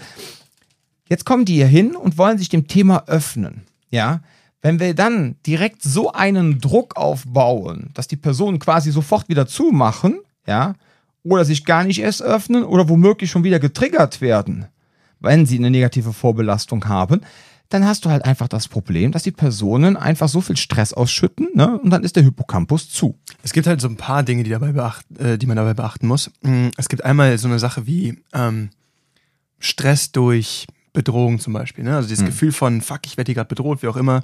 jetzt kommen die hier hin und wollen sich dem Thema öffnen. Ja. Wenn wir dann direkt so einen Druck aufbauen, dass die Personen quasi sofort wieder zumachen, ja, oder sich gar nicht erst öffnen oder womöglich schon wieder getriggert werden, wenn sie eine negative Vorbelastung haben, dann hast du halt einfach das Problem, dass die Personen einfach so viel Stress ausschütten, ne? Und dann ist der Hippocampus zu. Es gibt halt so ein paar Dinge, die, dabei beacht, äh, die man dabei beachten muss. Mm, Es gibt einmal so eine Sache wie ähm, Stress durch Bedrohung zum Beispiel. Ne? Also dieses Gefühl von, fuck, ich werde hier gerade bedroht, wie auch immer.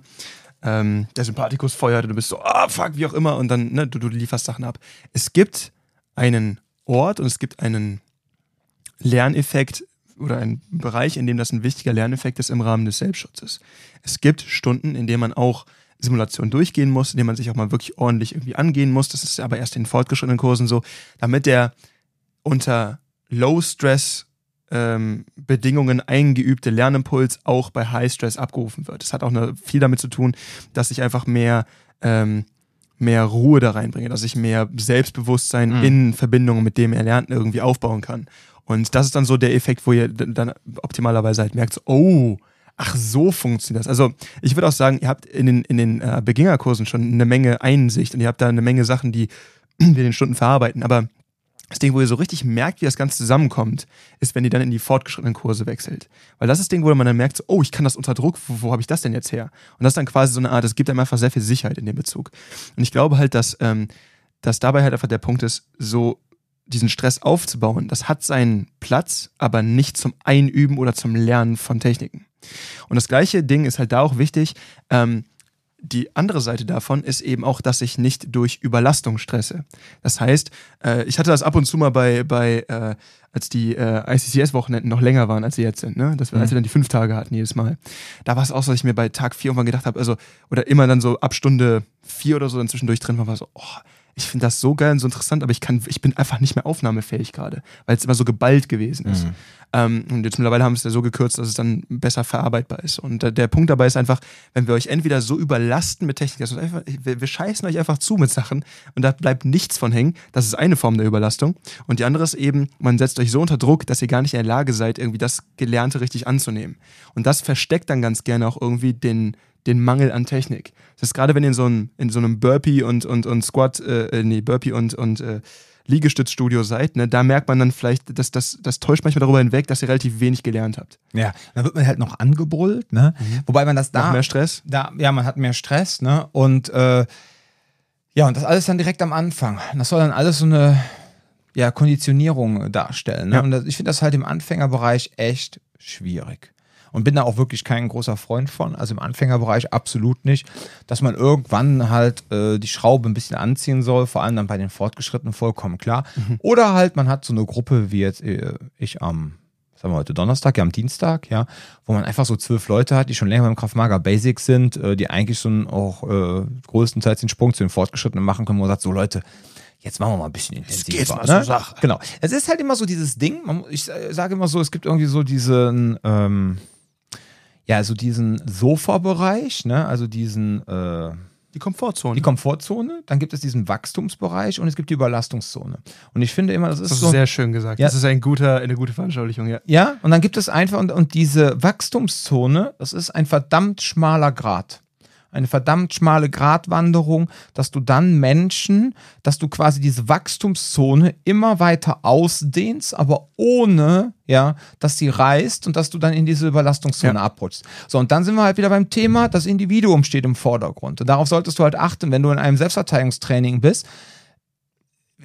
Ähm, der Sympathikus feuert und du bist so, ah, fuck, wie auch immer. Und dann, ne, du, du lieferst Sachen ab. Es gibt einen Ort und es gibt einen Lerneffekt oder einen Bereich, in dem das ein wichtiger Lerneffekt ist im Rahmen des Selbstschutzes. Es gibt Stunden, in denen man auch Simulation durchgehen muss, in denen man sich auch mal wirklich ordentlich irgendwie angehen muss. Das ist aber erst in fortgeschrittenen Kursen so, damit der unter Low-Stress ähm, Bedingungen eingeübte Lernimpuls auch bei High-Stress abgerufen wird. Das hat auch eine, viel damit zu tun, dass ich einfach mehr, ähm, mehr Ruhe da reinbringe, dass ich mehr Selbstbewusstsein Mhm. in Verbindung mit dem Erlernten irgendwie aufbauen kann. Und das ist dann so der Effekt, wo ihr dann optimalerweise halt merkt, oh, ach so funktioniert das. Also ich würde auch sagen, ihr habt in den, in den äh, Beginnerkursen schon eine Menge Einsicht und ihr habt da eine Menge Sachen, die [CLEARS THROAT] wir in den Stunden verarbeiten. Aber das Ding, wo ihr so richtig merkt, wie das Ganze zusammenkommt, ist, wenn ihr dann in die fortgeschrittenen Kurse wechselt. Weil das ist das Ding, wo man dann merkt, oh, ich kann das unter Druck, wo, wo habe ich das denn jetzt her? Und das ist dann quasi so eine Art, das gibt einem einfach sehr viel Sicherheit in dem Bezug. Und ich glaube halt, dass, ähm, dass dabei halt einfach der Punkt ist, so diesen Stress aufzubauen, das hat seinen Platz, aber nicht zum Einüben oder zum Lernen von Techniken. Und das gleiche Ding ist halt da auch wichtig, ähm, die andere Seite davon ist eben auch, dass ich nicht durch Überlastung stresse. Das heißt, äh, ich hatte das ab und zu mal bei, bei äh, als die äh, ICCS-Wochenenden noch länger waren, als sie jetzt sind, ne? Das, wir- als wir dann die fünf Tage hatten jedes Mal. Da war es auch so, dass ich mir bei Tag vier irgendwann gedacht habe, also, oder immer dann so ab Stunde vier oder so dann zwischendurch drin war, war so, oh, ich finde das so geil und so interessant, aber ich kann, ich bin einfach nicht mehr aufnahmefähig gerade, weil es immer so geballt gewesen ist. Ähm, und jetzt mittlerweile haben wir es ja so gekürzt, dass es dann besser verarbeitbar ist. Und äh, der Punkt dabei ist einfach, wenn wir euch entweder so überlasten mit Technik, dass wir, einfach, wir, wir scheißen euch einfach zu mit Sachen und da bleibt nichts von hängen. Das ist eine Form der Überlastung. Und die andere ist eben, man setzt euch so unter Druck, dass ihr gar nicht in der Lage seid, irgendwie das Gelernte richtig anzunehmen. Und das versteckt dann ganz gerne auch irgendwie den, den Mangel an Technik. Das ist gerade, wenn ihr in so einem, in so einem Burpee und, und, und Squat, äh, äh, nee, Burpee und, und äh, Liegestützstudio seid, ne, da merkt man dann vielleicht, dass das, das täuscht manchmal darüber hinweg, dass ihr relativ wenig gelernt habt. Ja, dann wird man halt noch angebrüllt, ne? Wobei man das da. Noch mehr Stress? Da, ja, man hat mehr Stress, ne? Und äh, ja, und das alles dann direkt am Anfang. Das soll dann alles so eine ja, Konditionierung darstellen. Ne? Ja. Und das, ich finde das halt im Anfängerbereich echt schwierig. Und bin da auch wirklich kein großer Freund von. Also im Anfängerbereich absolut nicht. Dass man irgendwann halt äh, die Schraube ein bisschen anziehen soll, vor allem dann bei den Fortgeschrittenen vollkommen klar. Oder halt man hat so eine Gruppe wie jetzt äh, ich am sagen wir heute Donnerstag, ja am Dienstag, ja, wo man einfach so zwölf Leute hat, die schon länger beim Kraftmager Basics sind, äh, die eigentlich so einen auch äh, größtenteils den Sprung zu den Fortgeschrittenen machen können, wo man sagt, so Leute, jetzt machen wir mal ein bisschen intensiver. geht's mal ne? Sache. Genau. Es ist halt immer so dieses Ding, man, ich äh, sage immer so, es gibt irgendwie so diesen, ähm, ja, so diesen Sofa-Bereich, ne, also diesen, äh, Die Komfortzone. die Komfortzone, dann gibt es diesen Wachstumsbereich und es gibt die Überlastungszone. Und ich finde immer, das ist das ist so. sehr schön gesagt. Ja. Das ist ein guter, eine gute Veranschaulichung, ja. Ja, und dann gibt es einfach, und, und diese Wachstumszone, das ist ein verdammt schmaler Grat. Eine verdammt schmale Gratwanderung, dass du dann Menschen, dass du quasi diese Wachstumszone immer weiter ausdehnst, aber ohne, ja, dass sie reißt und dass du dann in diese Überlastungszone Ja. abrutschst. So, und dann sind wir halt wieder beim Thema, das Individuum steht im Vordergrund. Und darauf solltest du halt achten, wenn du in einem Selbstverteidigungstraining bist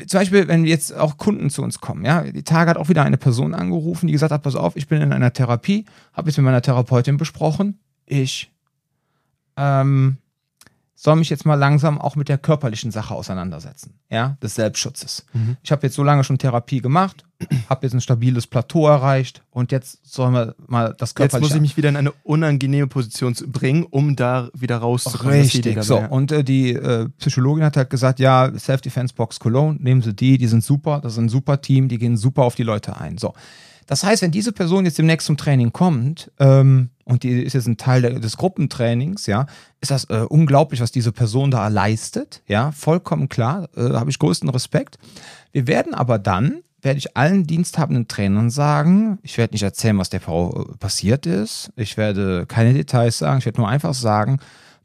zum Beispiel, wenn jetzt auch Kunden zu uns kommen, ja, die Tage hat auch wieder eine Person angerufen, die gesagt hat, pass auf, ich bin in einer Therapie, habe jetzt mit meiner Therapeutin besprochen, ich ähm, soll mich jetzt mal langsam auch mit der körperlichen Sache auseinandersetzen, ja, des Selbstschutzes. Mhm. Ich habe jetzt so lange schon Therapie gemacht, [CLEARS THROAT] habe jetzt ein stabiles Plateau erreicht und jetzt sollen wir mal das körperliche... Jetzt muss ich mich wieder in eine unangenehme Position bringen, um da wieder rauszukommen. Richtig, so. Und äh, die äh, Psychologin hat halt gesagt, ja, Self-Defense Box Cologne, nehmen Sie die, die sind super, das ist ein super Team, die gehen super auf die Leute ein. So. Das heißt, wenn diese Person jetzt demnächst zum Training kommt, ähm, und die ist jetzt ein Teil des Gruppentrainings, ja, ist das äh, unglaublich, was diese Person da leistet, ja, vollkommen klar, äh, habe ich größten Respekt. Wir werden aber dann, werde ich allen diensthabenden Trainern sagen, ich werde nicht erzählen, was der Frau äh, passiert ist, ich werde keine Details sagen, ich werde nur einfach sagen,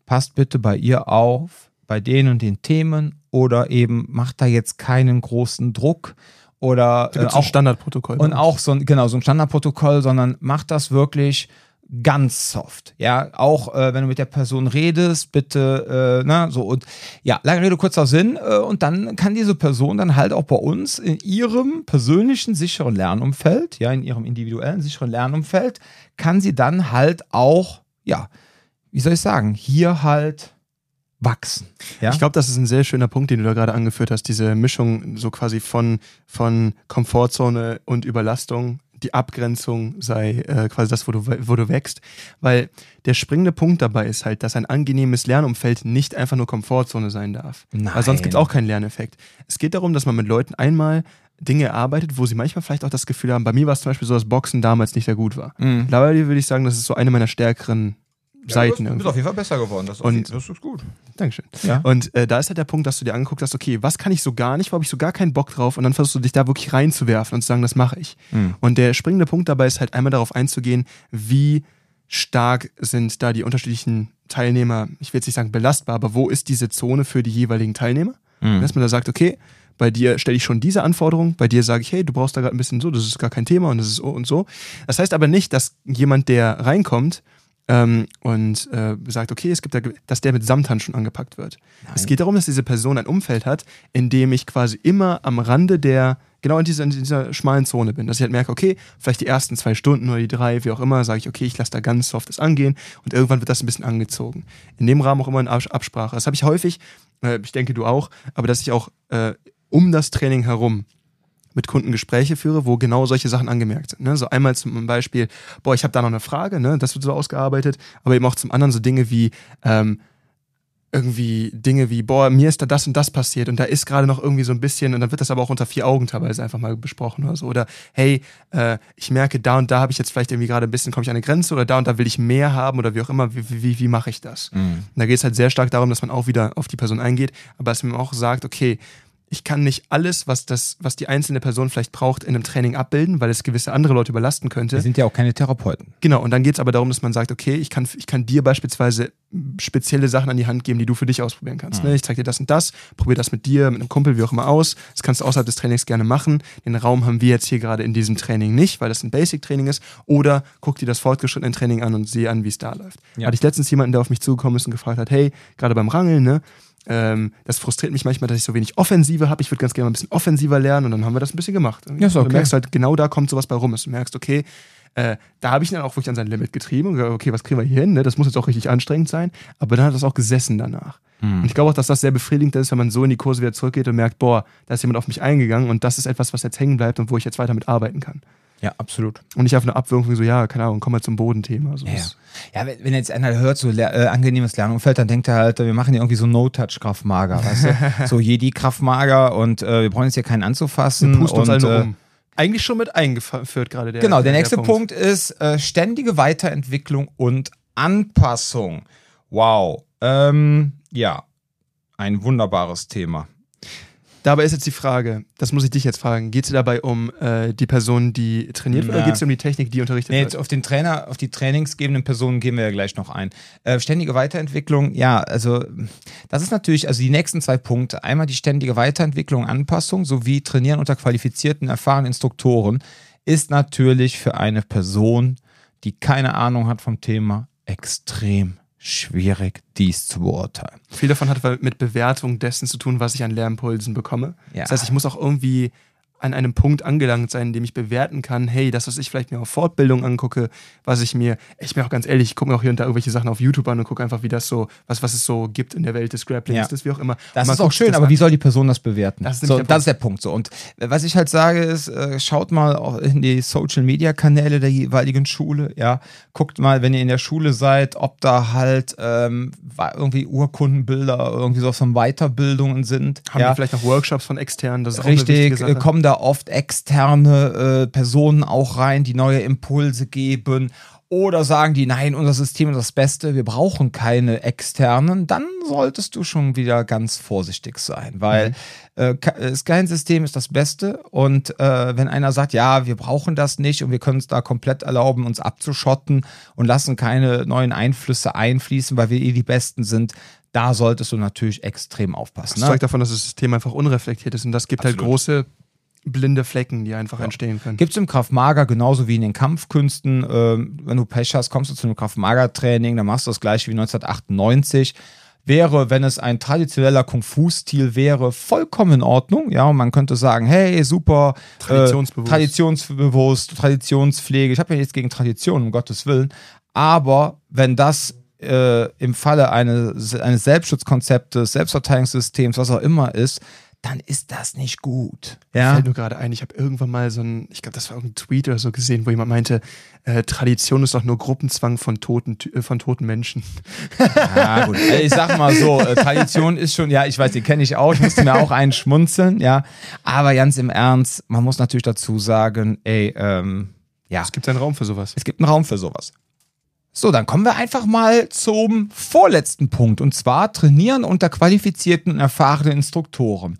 passt bitte bei ihr auf, bei den und den Themen oder eben macht da jetzt keinen großen Druck oder äh, auch ein Standardprotokoll. Und auch so ein, genau, so ein Standardprotokoll, sondern macht das wirklich ganz soft. Ja, auch äh, wenn du mit der Person redest, bitte, äh, na, so und ja, lange Rede, kurzer Sinn. Äh, und dann kann diese Person dann halt auch bei uns in ihrem persönlichen sicheren Lernumfeld, ja, in ihrem individuellen sicheren Lernumfeld, kann sie dann halt auch, ja, wie soll ich sagen, hier halt wachsen. Ja? Ich glaube, das ist ein sehr schöner Punkt, den du da gerade angeführt hast, diese Mischung so quasi von, von Komfortzone und Überlastung. Die Abgrenzung sei äh, quasi das, wo du, wo du wächst. Weil der springende Punkt dabei ist halt, dass ein angenehmes Lernumfeld nicht einfach nur Komfortzone sein darf. Nein. Weil sonst gibt es auch keinen Lerneffekt. Es geht darum, dass man mit Leuten einmal Dinge erarbeitet, wo sie manchmal vielleicht auch das Gefühl haben, bei mir war es zum Beispiel so, dass Boxen damals nicht sehr gut war. Mhm. Mittlerweile würde ich sagen, das ist so eine meiner stärkeren Seiten. Du bist auf jeden Fall besser geworden. Das, und, das ist gut. Dankeschön. Ja. Und äh, da ist halt der Punkt, dass du dir angeguckt hast, okay, was kann ich so gar nicht, wo habe ich so gar keinen Bock drauf und dann versuchst du dich da wirklich reinzuwerfen und zu sagen, das mache ich. Mhm. Und der springende Punkt dabei ist halt einmal darauf einzugehen, wie stark sind da die unterschiedlichen Teilnehmer, ich will jetzt nicht sagen belastbar, aber wo ist diese Zone für die jeweiligen Teilnehmer? Mhm. Dass man da sagt, okay, bei dir stelle ich schon diese Anforderung, bei dir sage ich, hey, du brauchst da gerade ein bisschen so, das ist gar kein Thema und das ist so und so. Das heißt aber nicht, dass jemand, der reinkommt, ähm, und äh, sagt, okay, es gibt da, dass der mit Samthandschuhen angepackt wird. Nein. Es geht darum, dass diese Person ein Umfeld hat, in dem ich quasi immer am Rande der, genau in dieser, in dieser schmalen Zone bin. Dass ich halt merke, okay, vielleicht die ersten zwei Stunden oder die drei, wie auch immer, sage ich, okay, ich lasse da ganz softes angehen und irgendwann wird das ein bisschen angezogen. In dem Rahmen auch immer in Absprache. Das habe ich häufig, äh, ich denke du auch, aber dass ich auch äh, um das Training herum mit Kunden Gespräche führe, wo genau solche Sachen angemerkt sind. Ne? So einmal zum Beispiel, boah, ich habe da noch eine Frage, ne? das wird so ausgearbeitet, aber eben auch zum anderen so Dinge wie, ähm, irgendwie Dinge wie, boah, mir ist da das und das passiert und da ist gerade noch irgendwie so ein bisschen, und dann wird das aber auch unter vier Augen teilweise einfach mal besprochen oder so. Oder hey, äh, ich merke, da und da habe ich jetzt vielleicht irgendwie gerade ein bisschen, komme ich an eine Grenze oder da und da will ich mehr haben oder wie auch immer, wie, wie, wie mache ich das? Mhm. da geht es halt sehr stark darum, dass man auch wieder auf die Person eingeht, aber dass man auch sagt, okay, ich kann nicht alles, was, das, was die einzelne Person vielleicht braucht, in einem Training abbilden, weil es gewisse andere Leute überlasten könnte. Wir sind ja auch keine Therapeuten. Genau, und dann geht es aber darum, dass man sagt, okay, ich kann, ich kann dir beispielsweise spezielle Sachen an die Hand geben, die du für dich ausprobieren kannst. Mhm. Ne? Ich zeige dir das und das, probier das mit dir, mit einem Kumpel, wie auch immer aus. Das kannst du außerhalb des Trainings gerne machen. Den Raum haben wir jetzt hier gerade in diesem Training nicht, weil das ein Basic-Training ist. Oder guck dir das fortgeschrittene Training an und sehe an, wie es da läuft. Ja. Hatte ich letztens jemanden, der auf mich zugekommen ist und gefragt hat, hey, gerade beim Rangeln, ne? Ähm, das frustriert mich manchmal, dass ich so wenig Offensive habe. Ich würde ganz gerne mal ein bisschen offensiver lernen und dann haben wir das ein bisschen gemacht. Ja, ist okay. Du merkst halt, genau da kommt sowas bei rum. Du merkst, okay, äh, da habe ich ihn dann auch wirklich an sein Limit getrieben und gesagt, okay, was kriegen wir hier hin? Ne? Das muss jetzt auch richtig anstrengend sein. Aber dann hat das auch gesessen danach. Hm. Und ich glaube auch, dass das sehr befriedigend ist, wenn man so in die Kurse wieder zurückgeht und merkt, boah, da ist jemand auf mich eingegangen und das ist etwas, was jetzt hängen bleibt und wo ich jetzt weiter mit arbeiten kann. Ja, absolut. Und nicht auf eine Abwürfung so, ja, keine Ahnung, komm mal zum Bodenthema. So ja, ja. ja wenn, jetzt einer hört, so äh, angenehmes Lernumfeld, dann denkt er halt, wir machen hier irgendwie so No-Touch-Kraftmager, weißt du? [LAUGHS] so Jedi-Kraftmager und äh, wir brauchen jetzt hier keinen anzufassen. Pust uns und, äh, um. Eigentlich schon mit eingeführt gerade der. Genau, der, der nächste der Punkt. Punkt. ist äh, ständige Weiterentwicklung und Anpassung. Wow. Ähm, ja, ein wunderbares Thema. Dabei ist jetzt die Frage, das muss ich dich jetzt fragen, geht es dabei um äh, die Person, die trainiert wird, oder geht es um die Technik, die unterrichtet nee, wird? Auf den Trainer, auf die trainingsgebenden Personen gehen wir ja gleich noch ein. Äh, ständige Weiterentwicklung, ja, also das ist natürlich, also die nächsten zwei Punkte. Einmal die ständige Weiterentwicklung, Anpassung sowie Trainieren unter qualifizierten, erfahrenen Instruktoren ist natürlich für eine Person, die keine Ahnung hat vom Thema, extrem schwierig, dies zu beurteilen. Viel davon hat mit Bewertung dessen zu tun, was ich an Lernimpulsen bekomme. Ja. Das heißt, ich muss auch irgendwie an einem Punkt angelangt sein, in dem ich bewerten kann, hey, das, was ich vielleicht mir auf Fortbildung angucke, was ich mir, ich bin auch ganz ehrlich, ich gucke mir auch hier und da irgendwelche Sachen auf YouTube an und gucke einfach, wie das so, was, was es so gibt in der Welt des Grapplings, Ja. das wie auch immer. Das ist auch schön, aber an. wie soll die Person das bewerten? Das ist so, der das ist der Punkt so. Und was ich halt sage ist, äh, schaut mal auch in die Social Media Kanäle der jeweiligen Schule, ja. Guckt mal, wenn ihr in der Schule seid, ob da halt ähm, irgendwie Urkundenbilder irgendwie so von Weiterbildungen sind. Haben ja. die vielleicht noch Workshops von externen, das ist auch eine Richtig, äh, kommen da oft externe äh, Personen auch rein, die neue Impulse geben. Oder sagen die, nein, unser System ist das Beste, wir brauchen keine externen, dann solltest du schon wieder ganz vorsichtig sein, weil Mhm. äh, ke- das System ist das Beste und äh, wenn einer sagt, ja, wir brauchen das nicht und wir können es da komplett erlauben, uns abzuschotten und lassen keine neuen Einflüsse einfließen, weil wir eh die Besten sind, da solltest du natürlich extrem aufpassen. Das Ne? zeugt davon, dass das System einfach unreflektiert ist und das gibt halt Absolut. große blinde Flecken, die einfach entstehen können. Gibt es im Kraft-Mager genauso wie in den Kampfkünsten. Ähm, wenn du Pech hast, kommst du zu einem Kraft-Mager-Training, dann machst du das gleiche wie 1998. Wäre, wenn es ein traditioneller Kung-Fu-Stil wäre, vollkommen in Ordnung. Ja, und man könnte sagen, hey, super, Traditionsbewusst. Äh, traditionsbewusst, Traditionspflege. Ich habe ja nichts gegen Tradition, um Gottes Willen. Aber wenn das äh, im Falle eine, eines Selbstschutzkonzeptes, Selbstverteidigungssystems, was auch immer ist, dann ist das nicht gut. Ja. Fällt nur gerade ein, ich habe irgendwann mal so ein, ich glaube, das war irgendein Tweet oder so gesehen, wo jemand meinte, äh, Tradition ist doch nur Gruppenzwang von toten, äh, von toten Menschen. Ja, gut. Also ich sag mal so, äh, Tradition ist schon, ja, ich weiß, die kenne ich auch, ich musste mir auch einen schmunzeln, ja. Aber ganz im Ernst, man muss natürlich dazu sagen, ey, ähm, ja, Es gibt einen Raum für sowas. es gibt einen Raum für sowas. So, dann kommen wir einfach mal zum vorletzten Punkt und zwar trainieren unter qualifizierten und erfahrenen Instruktoren.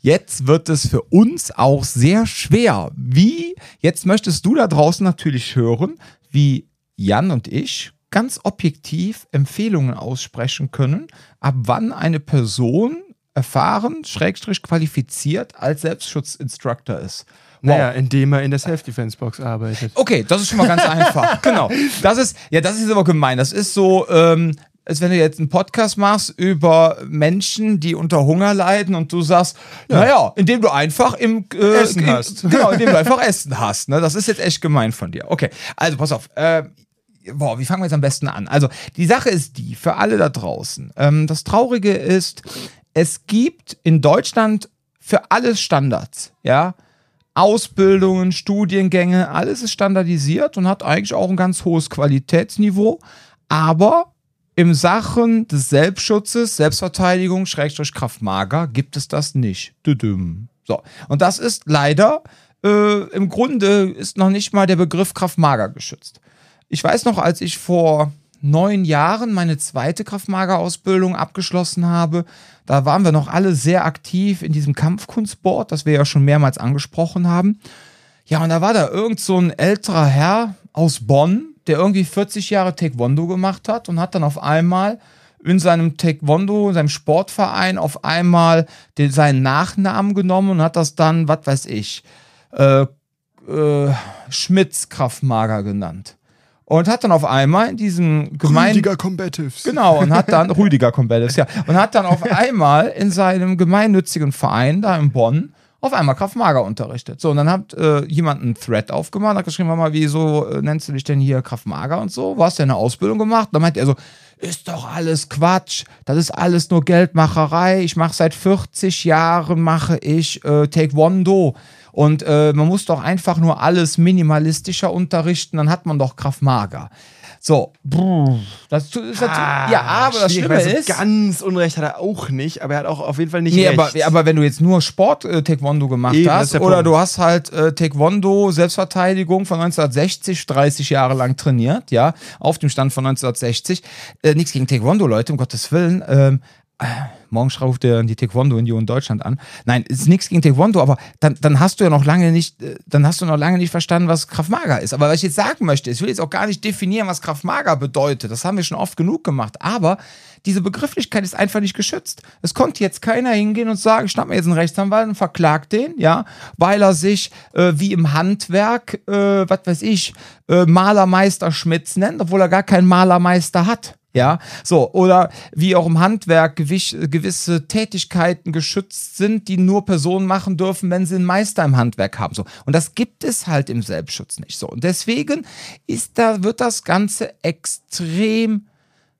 Jetzt wird es für uns auch sehr schwer. Wie, jetzt möchtest du da draußen natürlich hören, wie Jan und ich ganz objektiv Empfehlungen aussprechen können, ab wann eine Person erfahren, schrägstrich qualifiziert als Selbstschutzinstructor ist. Naja, indem er in der Self-Defense-Box arbeitet. Okay, das ist schon mal ganz einfach. [LAUGHS] Genau. Das ist, ja, das ist aber gemein. Das ist so, ähm, als wenn du jetzt einen Podcast machst über Menschen, die unter Hunger leiden und du sagst, naja, indem du einfach im äh, Essen im- hast. [LAUGHS] Genau, indem du einfach Essen hast. Ne? Das ist jetzt echt gemein von dir. Okay, also pass auf. Äh, boah, wie fangen wir jetzt am besten an? Also, die Sache ist die, für alle da draußen. Ähm, das Traurige ist, es gibt in Deutschland für alles Standards, ja. Ausbildungen, Studiengänge, alles ist standardisiert und hat eigentlich auch ein ganz hohes Qualitätsniveau. Aber im Sachen des Selbstschutzes, Selbstverteidigung, Schrägstrich Kraftmager, gibt es das nicht. So. Und das ist leider, äh, im Grunde ist noch nicht mal der Begriff Kraftmager geschützt. Ich weiß noch, als ich vor neun Jahren meine zweite Kraftmager-Ausbildung abgeschlossen habe, da waren wir noch alle sehr aktiv in diesem Kampfkunstsport, das wir ja schon mehrmals angesprochen haben. Ja, und da war da irgend so ein älterer Herr aus Bonn, der irgendwie 40 Jahre Taekwondo gemacht hat und hat dann auf einmal in seinem Taekwondo, in seinem Sportverein auf einmal den, seinen Nachnamen genommen und hat das dann, was weiß ich, äh, äh, Schmitz Kraftmager genannt. Und hat dann auf einmal in diesem gemeinen Rüdiger Combatives. Genau, und hat dann, [LAUGHS] Rüdiger Combatives, ja, und hat dann auf [LAUGHS] einmal in seinem gemeinnützigen Verein da in Bonn auf einmal Kraftmager unterrichtet. So, und dann hat äh, jemand einen Thread aufgemacht, hat geschrieben, mal, wieso äh, nennst du dich denn hier Kraftmager und so? Wo hast du denn eine Ausbildung gemacht? Und dann meinte er so, ist doch alles Quatsch, das ist alles nur Geldmacherei. Ich mache seit 40 Jahren, mache ich äh, Taekwondo. Und äh, man muss doch einfach nur alles minimalistischer unterrichten, dann hat man doch Kraftmager. So, brr, das ist natürlich, ja, aber das Schlimme Ah, so ist, Ganz Unrecht hat er auch nicht, aber er hat auch auf jeden Fall nicht Nee, recht. aber, aber wenn du jetzt nur Sport äh, Taekwondo gemacht Eben, hast der oder Punkt. du hast halt äh, Taekwondo Selbstverteidigung von 1960 30 Jahre lang trainiert, ja, auf dem Stand von 1960. Äh, nichts gegen Taekwondo, Leute, um Gottes Willen. Ähm, äh, morgen ruft der die Taekwondo-Union Deutschland an. Nein, ist nichts gegen Taekwondo, aber dann, dann hast du ja noch lange nicht, äh, dann hast du noch lange nicht verstanden, was Kraftmager ist. Aber was ich jetzt sagen möchte, ich will jetzt auch gar nicht definieren, was Kraftmager bedeutet. Das haben wir schon oft genug gemacht. Aber diese Begrifflichkeit ist einfach nicht geschützt. Es konnte jetzt keiner hingehen und sagen, schnapp mir jetzt einen Rechtsanwalt und verklagt den, ja, weil er sich äh, wie im Handwerk, äh, was weiß ich, äh, Malermeister Schmitz nennt, obwohl er gar keinen Malermeister hat. Ja, so, oder wie auch im Handwerk gewisse Tätigkeiten geschützt sind, die nur Personen machen dürfen, wenn sie einen Meister im Handwerk haben. So. Und das gibt es halt im Selbstschutz nicht so. Und deswegen ist da, wird das Ganze extrem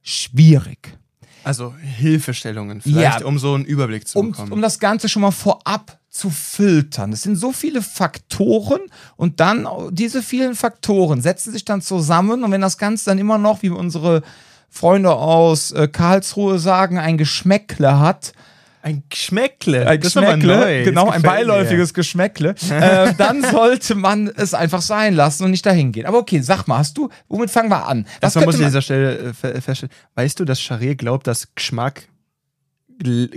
schwierig. Also Hilfestellungen, vielleicht Ja. um so einen Überblick zu um, bekommen. um das Ganze schon mal vorab zu filtern. Es sind so viele Faktoren und dann diese vielen Faktoren setzen sich dann zusammen und wenn das Ganze dann immer noch, wie unsere Freunde aus äh, Karlsruhe sagen, ein Geschmäckle hat, ein Geschmäckle. ein das Geschmäckle, genau, ein gefällt mir. beiläufiges Geschmäckle, äh, [LAUGHS] dann sollte man es einfach sein lassen und nicht dahin gehen. Aber okay, sag mal, hast du, womit fangen wir an? Was Erstmal muss ich an dieser Stelle äh, fe- feststellen. Weißt du, dass Charé glaubt, dass Geschmack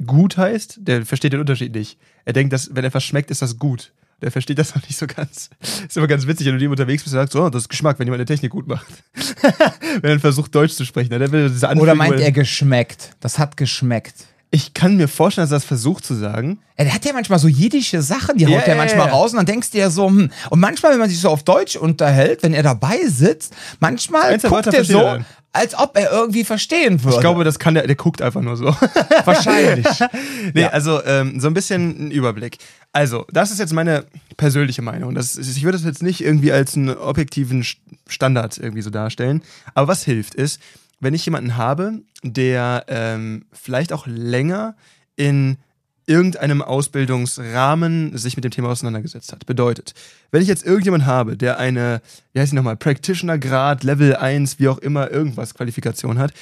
gut heißt? Der versteht den Unterschied nicht. Er denkt, dass wenn etwas schmeckt, ist das gut. Der versteht das [LAUGHS] noch nicht so ganz. Ist immer ganz witzig, wenn du ihm unterwegs bist und sagst, so, das ist Geschmack, wenn jemand eine Technik gut macht. [LAUGHS] wenn er versucht, Deutsch zu sprechen. ne? Der will diese oder meint er geschmeckt? Das hat geschmeckt. Ich kann mir vorstellen, dass er das versucht zu sagen. Er hat ja manchmal so jiddische Sachen, die haut er manchmal raus und dann denkst du ja so, hm. Und manchmal, wenn man sich so auf Deutsch unterhält, wenn er dabei sitzt, manchmal Einzelne guckt er so, dann. als ob er irgendwie verstehen würde. Ich glaube, das kann der, der guckt einfach nur so. [LAUGHS] wahrscheinlich. [LAUGHS] Nee, Ja. also ähm, so ein bisschen ein Überblick. Also, das ist jetzt meine persönliche Meinung. Das ist, ich würde das jetzt nicht irgendwie als einen objektiven St- Standard irgendwie so darstellen. Aber was hilft ist, wenn ich jemanden habe, der ähm, vielleicht auch länger in irgendeinem Ausbildungsrahmen sich mit dem Thema auseinandergesetzt hat. Bedeutet, wenn ich jetzt irgendjemanden habe, der eine, wie heißt die nochmal, Practitioner-Grad, Level 1, wie auch immer, irgendwas Qualifikation hat,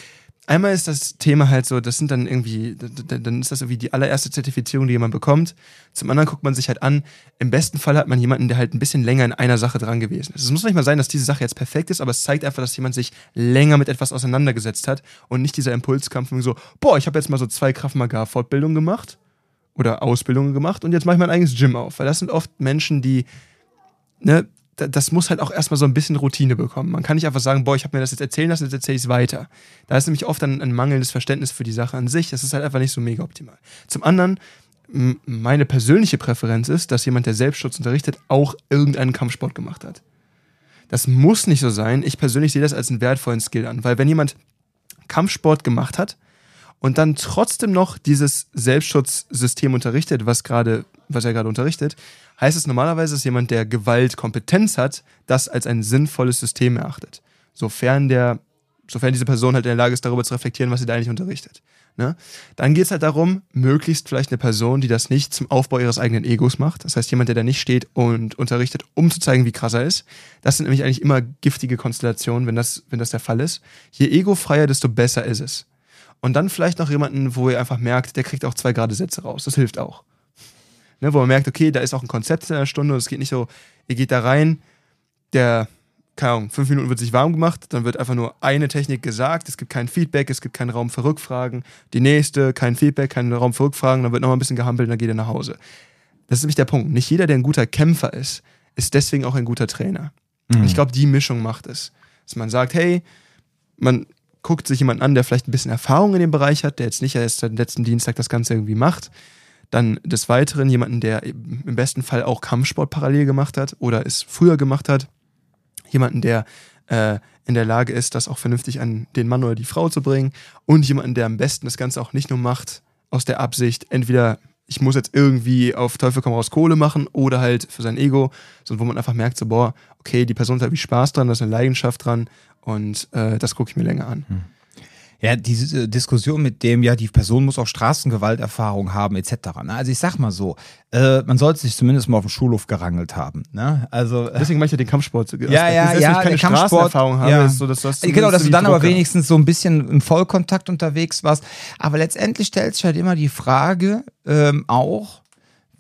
Einmal ist das Thema halt so, das sind dann irgendwie, dann ist das irgendwie die allererste Zertifizierung, die jemand bekommt. Zum anderen guckt man sich halt an, im besten Fall hat man jemanden, der halt ein bisschen länger in einer Sache dran gewesen ist. Es muss nicht mal sein, dass diese Sache jetzt perfekt ist, aber es zeigt einfach, dass jemand sich länger mit etwas auseinandergesetzt hat und nicht dieser Impulskampf so, boah, ich habe jetzt mal so zwei Kraft Maga Fortbildungen gemacht oder Ausbildungen gemacht und jetzt mache ich mein eigenes Gym auf. Weil das sind oft Menschen, die, ne, das muss halt auch erstmal so ein bisschen Routine bekommen. Man kann nicht einfach sagen, boah, ich habe mir das jetzt erzählen lassen, jetzt erzähle ich es weiter. Da ist nämlich oft ein, ein mangelndes Verständnis für die Sache an sich. Das ist halt einfach nicht so mega optimal. Zum anderen, meine persönliche Präferenz ist, dass jemand, der Selbstschutz unterrichtet, auch irgendeinen Kampfsport gemacht hat. Das muss nicht so sein. Ich persönlich sehe das als einen wertvollen Skill an, weil wenn jemand Kampfsport gemacht hat und dann trotzdem noch dieses Selbstschutzsystem unterrichtet, was gerade, was er gerade unterrichtet, heißt es normalerweise, dass jemand, der Gewaltkompetenz hat, das als ein sinnvolles System erachtet. Sofern der, sofern diese Person halt in der Lage ist, darüber zu reflektieren, was sie da eigentlich unterrichtet. Ne? Dann geht es halt darum, möglichst vielleicht eine Person, die das nicht zum Aufbau ihres eigenen Egos macht. Das heißt, jemand, der da nicht steht und unterrichtet, um zu zeigen, wie krass er ist. Das sind nämlich eigentlich immer giftige Konstellationen, wenn das, wenn das der Fall ist. Je egofreier, desto besser ist es. Und dann vielleicht noch jemanden, wo ihr einfach merkt, der kriegt auch zwei gerade Sätze raus. Das hilft auch. Ne, wo man merkt, okay, da ist auch ein Konzept in der Stunde. Es geht nicht so, ihr geht da rein, der, keine Ahnung, fünf Minuten wird sich warm gemacht, dann wird einfach nur eine Technik gesagt, es gibt kein Feedback, es gibt keinen Raum für Rückfragen. Die nächste, kein Feedback, kein Raum für Rückfragen, dann wird nochmal ein bisschen gehampelt und dann geht er nach Hause. Das ist nämlich der Punkt. Nicht jeder, der ein guter Kämpfer ist, ist deswegen auch ein guter Trainer. Und ich glaube, die Mischung macht es. Dass man sagt, hey, man guckt sich jemanden an, der vielleicht ein bisschen Erfahrung in dem Bereich hat, der jetzt nicht erst seit letzten Dienstag das Ganze irgendwie macht. Dann des Weiteren jemanden, der im besten Fall auch Kampfsport parallel gemacht hat oder es früher gemacht hat. Jemanden, der äh, in der Lage ist, das auch vernünftig an den Mann oder die Frau zu bringen. Und jemanden, der am besten das Ganze auch nicht nur macht aus der Absicht, entweder ich muss jetzt irgendwie auf Teufel komm raus Kohle machen oder halt für sein Ego, sondern wo man einfach merkt, so, boah, okay, die Person hat irgendwie Spaß dran, da ist eine Leidenschaft dran und äh, das gucke ich mir länger an. Ja, diese äh, Diskussion mit dem, ja, die Person muss auch Straßengewalterfahrung haben, etc. Ne? Also ich sag mal so, äh, man sollte sich zumindest mal auf dem Schulhof gerangelt haben. Ne? Also äh, Deswegen mache ich ja den Kampfsport. ja, ja, Selbst wenn ja, ich keine Straßenerfahrung habe, ja. ist so, dass das genau, dass du dann wie aber wenigstens so ein bisschen im Vollkontakt unterwegs warst. Aber letztendlich stellt sich halt immer die Frage ähm, auch,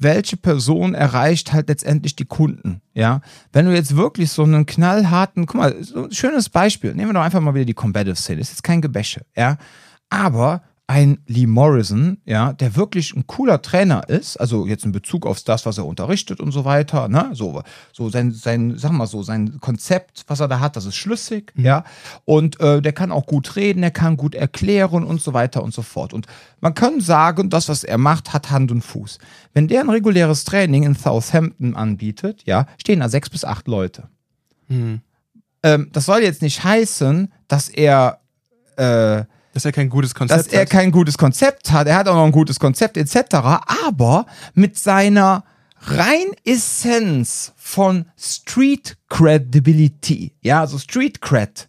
welche Person erreicht halt letztendlich die Kunden, ja? Wenn du jetzt wirklich so einen knallharten, guck mal, so ein schönes Beispiel, nehmen wir doch einfach mal wieder die Combative-Szene, ist jetzt kein Gebäsche, ja? Aber ein Lee Morrison, ja, der wirklich ein cooler Trainer ist, also jetzt in Bezug auf das, was er unterrichtet und so weiter, ne, so, so sein, sein, sag mal so, sein Konzept, was er da hat, das ist schlüssig, ja, und äh, der kann auch gut reden, der kann gut erklären und so weiter und so fort. Und man kann sagen, das, was er macht, hat Hand und Fuß. Wenn der ein reguläres Training in Southampton anbietet, ja, stehen da sechs bis acht Leute. Hm. Ähm, das soll jetzt nicht heißen, dass er äh, Dass er kein gutes Konzept dass er hat. kein gutes Konzept hat. Er hat auch noch ein gutes Konzept etc. Aber mit seiner rein Essenz von Street Credibility, ja, also Street Cred,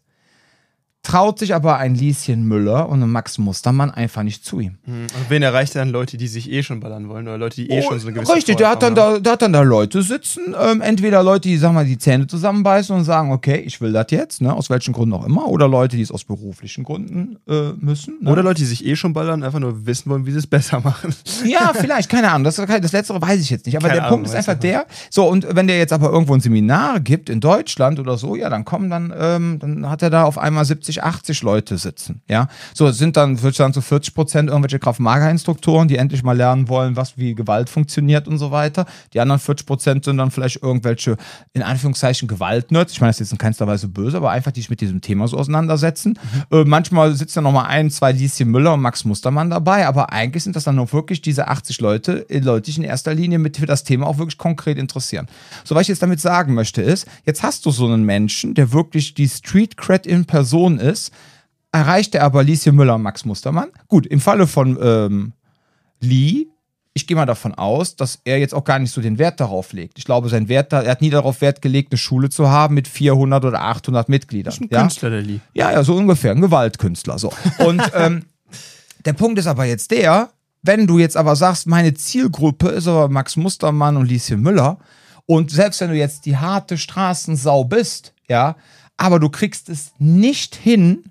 traut sich aber ein Lieschen Müller und ein Max Mustermann einfach nicht zu ihm. Hm, Und wen erreicht er dann Leute, die sich eh schon ballern wollen oder Leute, die eh schon so eine gewisse Oh, Richtig, der hat, dann da, der hat dann da Leute sitzen, ähm, entweder Leute, die sagen wir, die Zähne zusammenbeißen und sagen, okay, ich will das jetzt, ne, aus welchen Gründen auch immer, oder Leute, die es aus beruflichen Gründen äh, müssen. Ne? Oder Leute, die sich eh schon ballern, einfach nur wissen wollen, wie sie es besser machen. Ja, [LAUGHS] vielleicht, keine Ahnung. Das, das letztere weiß ich jetzt nicht. Aber Keine der Ahnung, Punkt ist einfach der, so, und wenn der jetzt aber irgendwo ein Seminar gibt in Deutschland oder so, ja, dann kommen dann, ähm, dann hat er da auf einmal 70, 80 Leute sitzen. Ja. So, es sind dann, würde ich sagen, so 40 Prozent irgendwelche Kraft-Mager-Instruktoren, die endlich mal lernen wollen, was wie Gewalt funktioniert und so weiter. Die anderen 40 Prozent sind dann vielleicht irgendwelche, in Anführungszeichen, Gewaltnerds. Ich meine, das ist jetzt in keinster Weise böse, aber einfach, die sich mit diesem Thema so auseinandersetzen. Äh, manchmal sitzen dann nochmal ein, zwei Lieschen Müller und Max Mustermann dabei, aber eigentlich sind das dann noch wirklich diese 80 Leute, äh, Leute, die sich in erster Linie mit für das Thema auch wirklich konkret interessieren. So, was ich jetzt damit sagen möchte, ist, jetzt hast du so einen Menschen, der wirklich die Street Cred in Person ist, erreicht er aber Lieschen Müller und Max Mustermann. Gut, im Falle von ähm, Lee, ich gehe mal davon aus, dass er jetzt auch gar nicht so den Wert darauf legt. Ich glaube, sein Wert, da, er hat nie darauf Wert gelegt, eine Schule zu haben mit 400 oder 800 Mitgliedern. Ein ja? Künstler, der Lee. Ja, ja, so ungefähr, ein Gewaltkünstler. So. Und [LAUGHS] ähm, der Punkt ist aber jetzt der, wenn du jetzt aber sagst, meine Zielgruppe ist aber Max Mustermann und Lieschen Müller, und selbst wenn du jetzt die harte Straßensau bist, ja, aber du kriegst es nicht hin,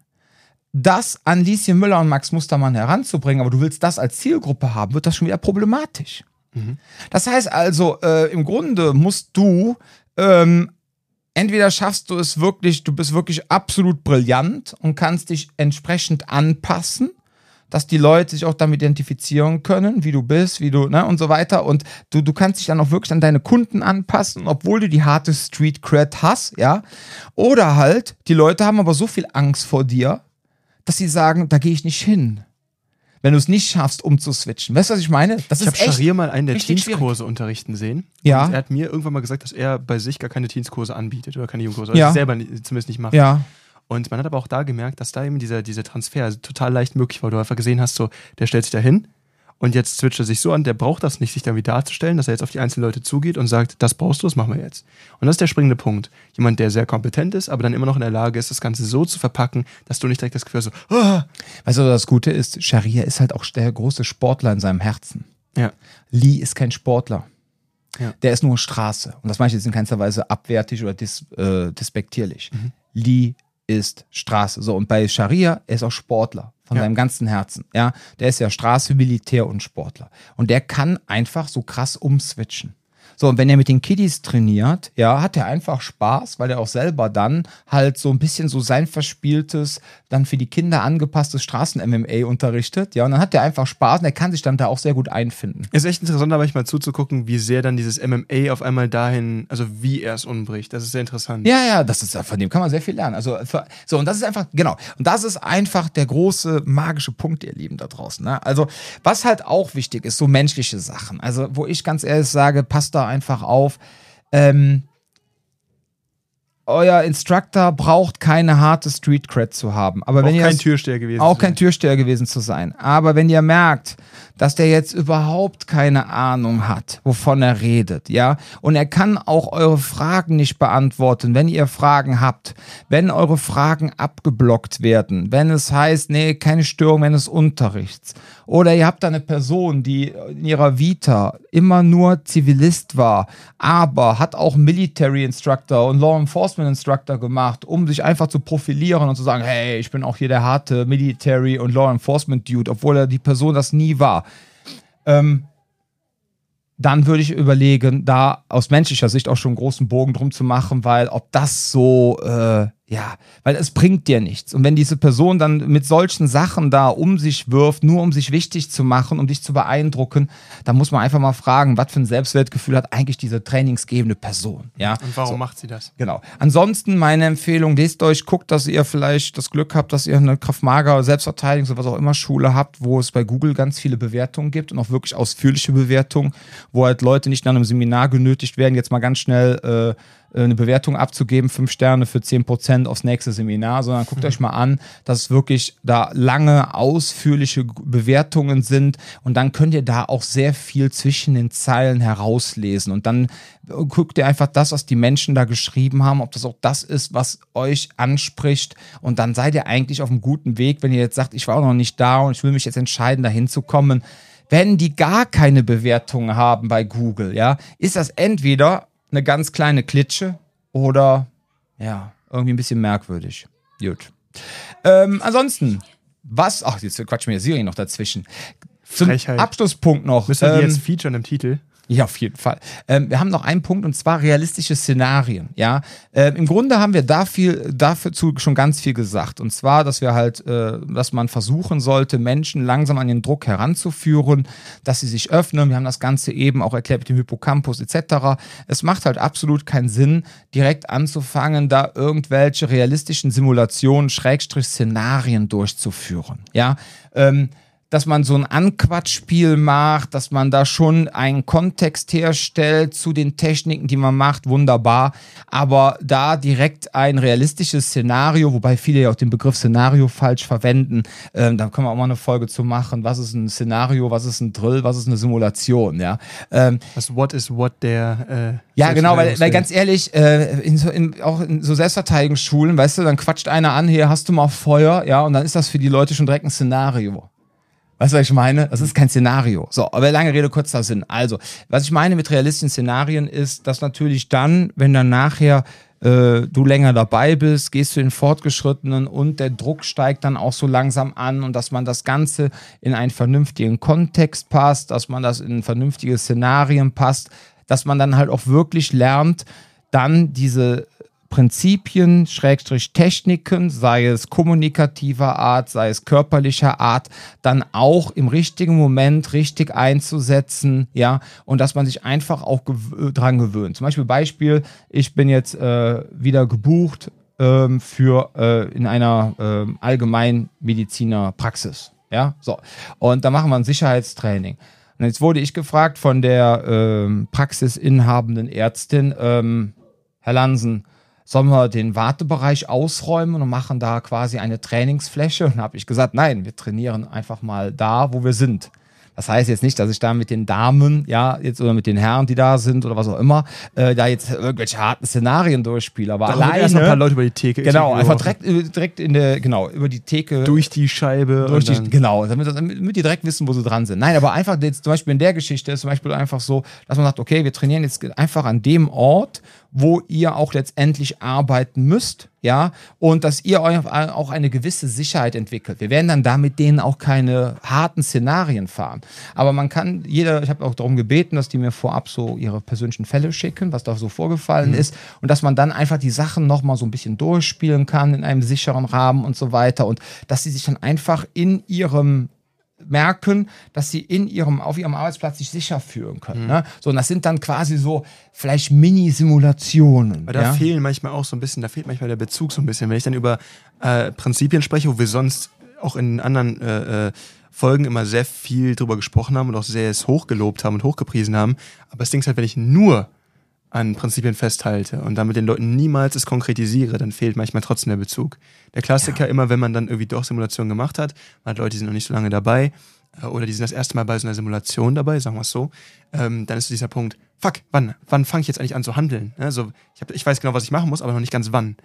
das an Lieschen Müller und Max Mustermann heranzubringen, aber du willst das als Zielgruppe haben, wird das schon wieder problematisch. Das heißt also, äh, im Grunde musst du ähm, entweder schaffst du es wirklich, du bist wirklich absolut brillant und kannst dich entsprechend anpassen, dass die Leute sich auch damit identifizieren können, wie du bist, wie du, ne, und so weiter. Und du, du kannst dich dann auch wirklich an deine Kunden anpassen, obwohl du die harte Street Cred hast, ja. Oder halt, die Leute haben aber so viel Angst vor dir, dass sie sagen, da gehe ich nicht hin. Wenn du es nicht schaffst, umzuswitchen. Weißt du, was ich meine? Das Ich habe Scharia mal einen der. Teenskurse unterrichten sehen. Ja. Und er hat mir irgendwann mal gesagt, dass er bei sich gar keine Teenskurse anbietet oder keine Jugendkurse. Ja. Oder selber zumindest nicht macht. Ja. Und man hat aber auch da gemerkt, dass da eben dieser, dieser Transfer total leicht möglich war. Du einfach gesehen hast, so, der stellt sich da hin und jetzt switcht er sich so an, der braucht das nicht, sich dann wieder darzustellen, dass er jetzt auf die einzelnen Leute zugeht und sagt, das brauchst du, das machen wir jetzt. Und das ist der springende Punkt. Jemand, der sehr kompetent ist, aber dann immer noch in der Lage ist, das Ganze so zu verpacken, dass du nicht direkt das Gefühl hast, so, ah, Weißt du, das Gute ist, Sharia ist halt auch der große Sportler in seinem Herzen. ja. Lee ist kein Sportler. Ja. Der ist nur Straße. Und das meine ich jetzt in keinster Weise abwertig oder dis, äh, despektierlich. Lee ist Straße. So, und bei Sharia, er ist auch Sportler von Ja. seinem ganzen Herzen. Ja, der ist ja Straße, Militär und Sportler. Und der kann einfach so krass umswitchen. So, und wenn er mit den Kiddies trainiert, ja, hat er einfach Spaß, weil er auch selber dann halt so ein bisschen so sein verspieltes, dann für die Kinder angepasstes Straßen-MMA unterrichtet, ja, und dann hat er einfach Spaß und er kann sich dann da auch sehr gut einfinden. Ist echt interessant, da manchmal zuzugucken, wie sehr dann dieses MMA auf einmal dahin, also wie er es umbricht. Das ist sehr interessant. Ja, ja, das ist von dem kann man sehr viel lernen. Also so und das ist einfach genau und das ist einfach der große magische Punkt, ihr Lieben da draußen. Ne? Also was halt auch wichtig ist, so menschliche Sachen. Also wo ich ganz ehrlich sage, passt da einfach auf. Ähm, euer Instructor braucht keine harte Street Cred zu haben, aber Auch wenn ihr kein das- Türsteher gewesen. auch zu kein sein. Türsteher gewesen zu sein. Aber wenn ihr merkt, dass der jetzt überhaupt keine Ahnung hat, wovon er redet, ja, und er kann auch eure Fragen nicht beantworten, wenn ihr Fragen habt, wenn eure Fragen abgeblockt werden, wenn es heißt, nee, keine Störung während des Unterrichts, oder ihr habt da eine Person, die in ihrer Vita immer nur Zivilist war, aber hat auch Military Instructor und Law Enforcement Instructor gemacht, um sich einfach zu profilieren und zu sagen, hey, ich bin auch hier der harte Military und Law Enforcement Dude, obwohl er die Person das nie war. Ähm, dann würde ich überlegen, da aus menschlicher Sicht auch schon einen großen Bogen drum zu machen, weil ob das so, äh, ja, weil es bringt dir nichts. Und wenn diese Person dann mit solchen Sachen da um sich wirft, nur um sich wichtig zu machen, um dich zu beeindrucken, dann muss man einfach mal fragen, was für ein Selbstwertgefühl hat eigentlich diese trainingsgebende Person, ja? Und warum So. macht sie das? Genau. Ansonsten meine Empfehlung, lest euch, guckt, dass ihr vielleicht das Glück habt, dass ihr eine Kraftmager, Selbstverteidigung, so was auch immer Schule habt, wo es bei Google ganz viele Bewertungen gibt und auch wirklich ausführliche Bewertungen, wo halt Leute nicht nach einem Seminar genötigt werden, jetzt mal ganz schnell äh, eine Bewertung abzugeben, fünf Sterne für 10% aufs nächste Seminar, sondern guckt mhm. euch mal an, dass wirklich da lange, ausführliche Bewertungen sind und dann könnt ihr da auch sehr viel zwischen den Zeilen herauslesen. Und dann äh, guckt ihr einfach das, was die Menschen da geschrieben haben, ob das auch das ist, was euch anspricht. Und dann seid ihr eigentlich auf einem guten Weg, wenn ihr jetzt sagt, ich war auch noch nicht da und ich will mich jetzt entscheiden, dahin zu kommen. Wenn die gar keine Bewertungen haben bei Google, ja, ist das entweder eine ganz kleine Klitsche oder ja, irgendwie ein bisschen merkwürdig. Gut. Ähm, ansonsten, was, ach, jetzt quatsch mir Siri noch dazwischen. Zum Frechheit. Abschlusspunkt noch. Müssen wir ähm, jetzt featuren im Titel? Ja, auf jeden Fall. Ähm, wir haben noch einen Punkt und zwar realistische Szenarien. Ja, ähm, im Grunde haben wir dafür, dafür schon ganz viel gesagt. Und zwar, dass wir halt, äh, dass man versuchen sollte, Menschen langsam an den Druck heranzuführen, dass sie sich öffnen. Wir haben das Ganze eben auch erklärt mit dem Hippocampus etc. Es macht halt absolut keinen Sinn, direkt anzufangen, da irgendwelche realistischen Simulationen, Schrägstrich Szenarien durchzuführen. Ja, ähm, dass man so ein Anquatschspiel macht, dass man da schon einen Kontext herstellt zu den Techniken, die man macht, wunderbar. Aber da direkt ein realistisches Szenario, wobei viele ja auch den Begriff Szenario falsch verwenden, ähm, da können wir auch mal eine Folge zu machen. Was ist ein Szenario, was ist ein Drill, was ist eine Simulation, ja. Ähm, was What is What der äh, Ja, genau, weil, weil ganz ehrlich, äh, in so, in, auch in so Selbstverteidigungsschulen, weißt du, dann quatscht einer an, hier hast du mal Feuer, ja, und dann ist das für die Leute schon direkt ein Szenario. Weißt du, was ich meine? Das ist kein Szenario. So, aber lange Rede, kurzer Sinn. Also, was ich meine mit realistischen Szenarien ist, dass natürlich dann, wenn dann nachher äh, du länger dabei bist, gehst du in Fortgeschrittenen und der Druck steigt dann auch so langsam an und dass man das Ganze in einen vernünftigen Kontext passt, dass man das in vernünftige Szenarien passt, dass man dann halt auch wirklich lernt, dann diese Prinzipien, Schrägstrich Techniken, sei es kommunikativer Art, sei es körperlicher Art, dann auch im richtigen Moment richtig einzusetzen, ja, und dass man sich einfach auch gew dran gewöhnt. Zum Beispiel Beispiel, ich bin jetzt äh, wieder gebucht ähm, für äh, in einer äh, Allgemeinmedizinerpraxis, ja, so. Und da machen wir ein Sicherheitstraining. Und jetzt wurde ich gefragt von der ähm, praxisinhabenden Ärztin, ähm, Herr Lansen, sollen wir den Wartebereich ausräumen und machen da quasi eine Trainingsfläche? Und habe ich gesagt, nein, wir trainieren einfach mal da, wo wir sind. Das heißt jetzt nicht, dass ich da mit den Damen, ja, jetzt oder mit den Herren, die da sind oder was auch immer, äh, da jetzt irgendwelche harten Szenarien durchspiele. Aber da alleine. Erst ein paar Leute über die Theke. Genau, einfach direkt, äh, direkt in der, genau, über die Theke. Durch die Scheibe. Durch die, genau, damit, damit die direkt wissen, wo sie dran sind. Nein, aber einfach jetzt zum Beispiel in der Geschichte ist zum Beispiel einfach so, dass man sagt, okay, wir trainieren jetzt einfach an dem Ort, wo ihr auch letztendlich arbeiten müsst, ja, und dass ihr auch eine gewisse Sicherheit entwickelt. Wir werden dann da mit denen auch keine harten Szenarien fahren. Aber man kann, jeder, ich habe auch darum gebeten, dass die mir vorab so ihre persönlichen Fälle schicken, was da so vorgefallen mhm. ist, und dass man dann einfach die Sachen nochmal so ein bisschen durchspielen kann in einem sicheren Rahmen und so weiter und dass sie sich dann einfach in ihrem merken, dass sie in ihrem, auf ihrem Arbeitsplatz sich sicher fühlen können. Mhm. Ne? So, und das sind dann quasi so vielleicht Mini-Simulationen. Aber da ja? fehlen manchmal auch so ein bisschen, da fehlt manchmal der Bezug so ein bisschen. Wenn ich dann über äh, Prinzipien spreche, wo wir sonst auch in anderen äh, äh, Folgen immer sehr viel drüber gesprochen haben und auch sehr es hochgelobt haben und hochgepriesen haben. Aber das Ding ist halt, wenn ich nur an Prinzipien festhalte und damit den Leuten niemals es konkretisiere, dann fehlt manchmal trotzdem der Bezug. Der Klassiker ja. immer, wenn man dann irgendwie doch Simulationen gemacht hat, man hat Leute, die sind noch nicht so lange dabei äh, oder die sind das erste Mal bei so einer Simulation dabei, sagen wir es so, ähm, dann ist dieser Punkt, fuck, wann, wann fange ich jetzt eigentlich an zu handeln? Also ich, hab, ich weiß genau, was ich machen muss, aber noch nicht ganz wann.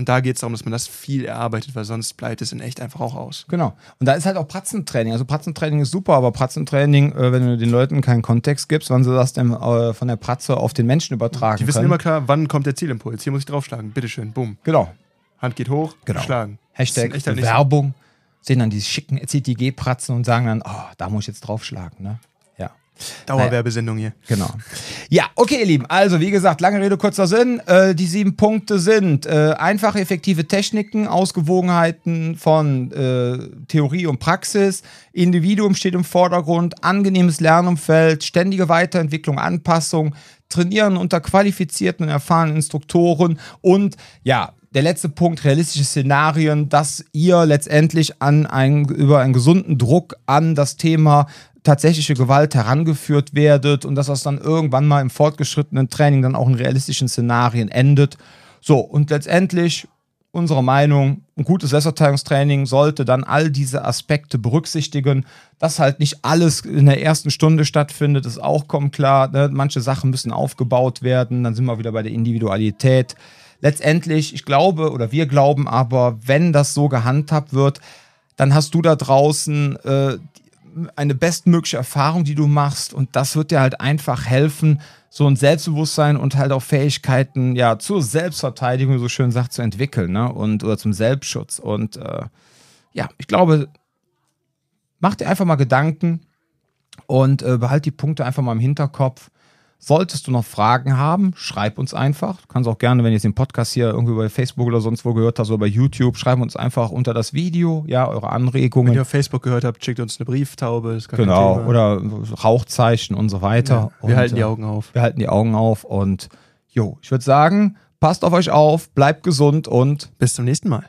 Und da geht es darum, dass man das viel erarbeitet, weil sonst bleibt es in echt einfach auch aus. Genau. Und da ist halt auch Pratzentraining. Also Pratzentraining ist super, aber Pratzentraining, äh, wenn du den Leuten keinen Kontext gibst, wann sie das denn äh, von der Pratze auf den Menschen übertragen Die wissen können. immer klar, wann kommt der Zielimpuls. Hier muss ich draufschlagen. Bitteschön, bumm. Genau. Hand geht hoch, genau. schlagen. Hashtag Werbung. Sehen dann diese schicken CTG-Pratzen und sagen dann, oh, da muss ich jetzt draufschlagen. Ne? Dauerwerbesendung hier. Genau. Ja, okay, ihr Lieben. Also, wie gesagt, lange Rede, kurzer Sinn. Äh, die sieben Punkte sind äh, einfache, effektive Techniken, Ausgewogenheiten von äh, Theorie und Praxis, Individuum steht im Vordergrund, angenehmes Lernumfeld, ständige Weiterentwicklung, Anpassung, Trainieren unter qualifizierten und erfahrenen Instruktoren und ja, der letzte Punkt, realistische Szenarien, dass ihr letztendlich an ein, über einen gesunden Druck an das Thema tatsächliche Gewalt herangeführt werdet und dass das dann irgendwann mal im fortgeschrittenen Training dann auch in realistischen Szenarien endet. So, und letztendlich unsere Meinung, ein gutes Selbstverteidigungstraining sollte dann all diese Aspekte berücksichtigen. Dass halt nicht alles in der ersten Stunde stattfindet, ist auch kommt klar. Ne? Manche Sachen müssen aufgebaut werden, dann sind wir wieder bei der Individualität. Letztendlich, ich glaube oder wir glauben aber, wenn das so gehandhabt wird, dann hast du da draußen äh, eine bestmögliche Erfahrung, die du machst und das wird dir halt einfach helfen, so ein Selbstbewusstsein und halt auch Fähigkeiten ja zur Selbstverteidigung, so schön sagt, zu entwickeln, ne? Und oder zum Selbstschutz. Und äh, ja, ich glaube, mach dir einfach mal Gedanken und äh, behalt die Punkte einfach mal im Hinterkopf. Solltest du noch Fragen haben, schreib uns einfach. Du kannst auch gerne, wenn ihr jetzt den Podcast hier irgendwie bei Facebook oder sonst wo gehört hast oder bei YouTube, schreiben uns einfach unter das Video, ja, eure Anregungen. Wenn ihr auf Facebook gehört habt, schickt uns eine Brieftaube. Genau, oder Rauchzeichen und so weiter. Ja, wir und, halten die äh, Augen auf. Wir halten die Augen auf und jo, ich würde sagen, passt auf euch auf, bleibt gesund und Bis zum nächsten Mal.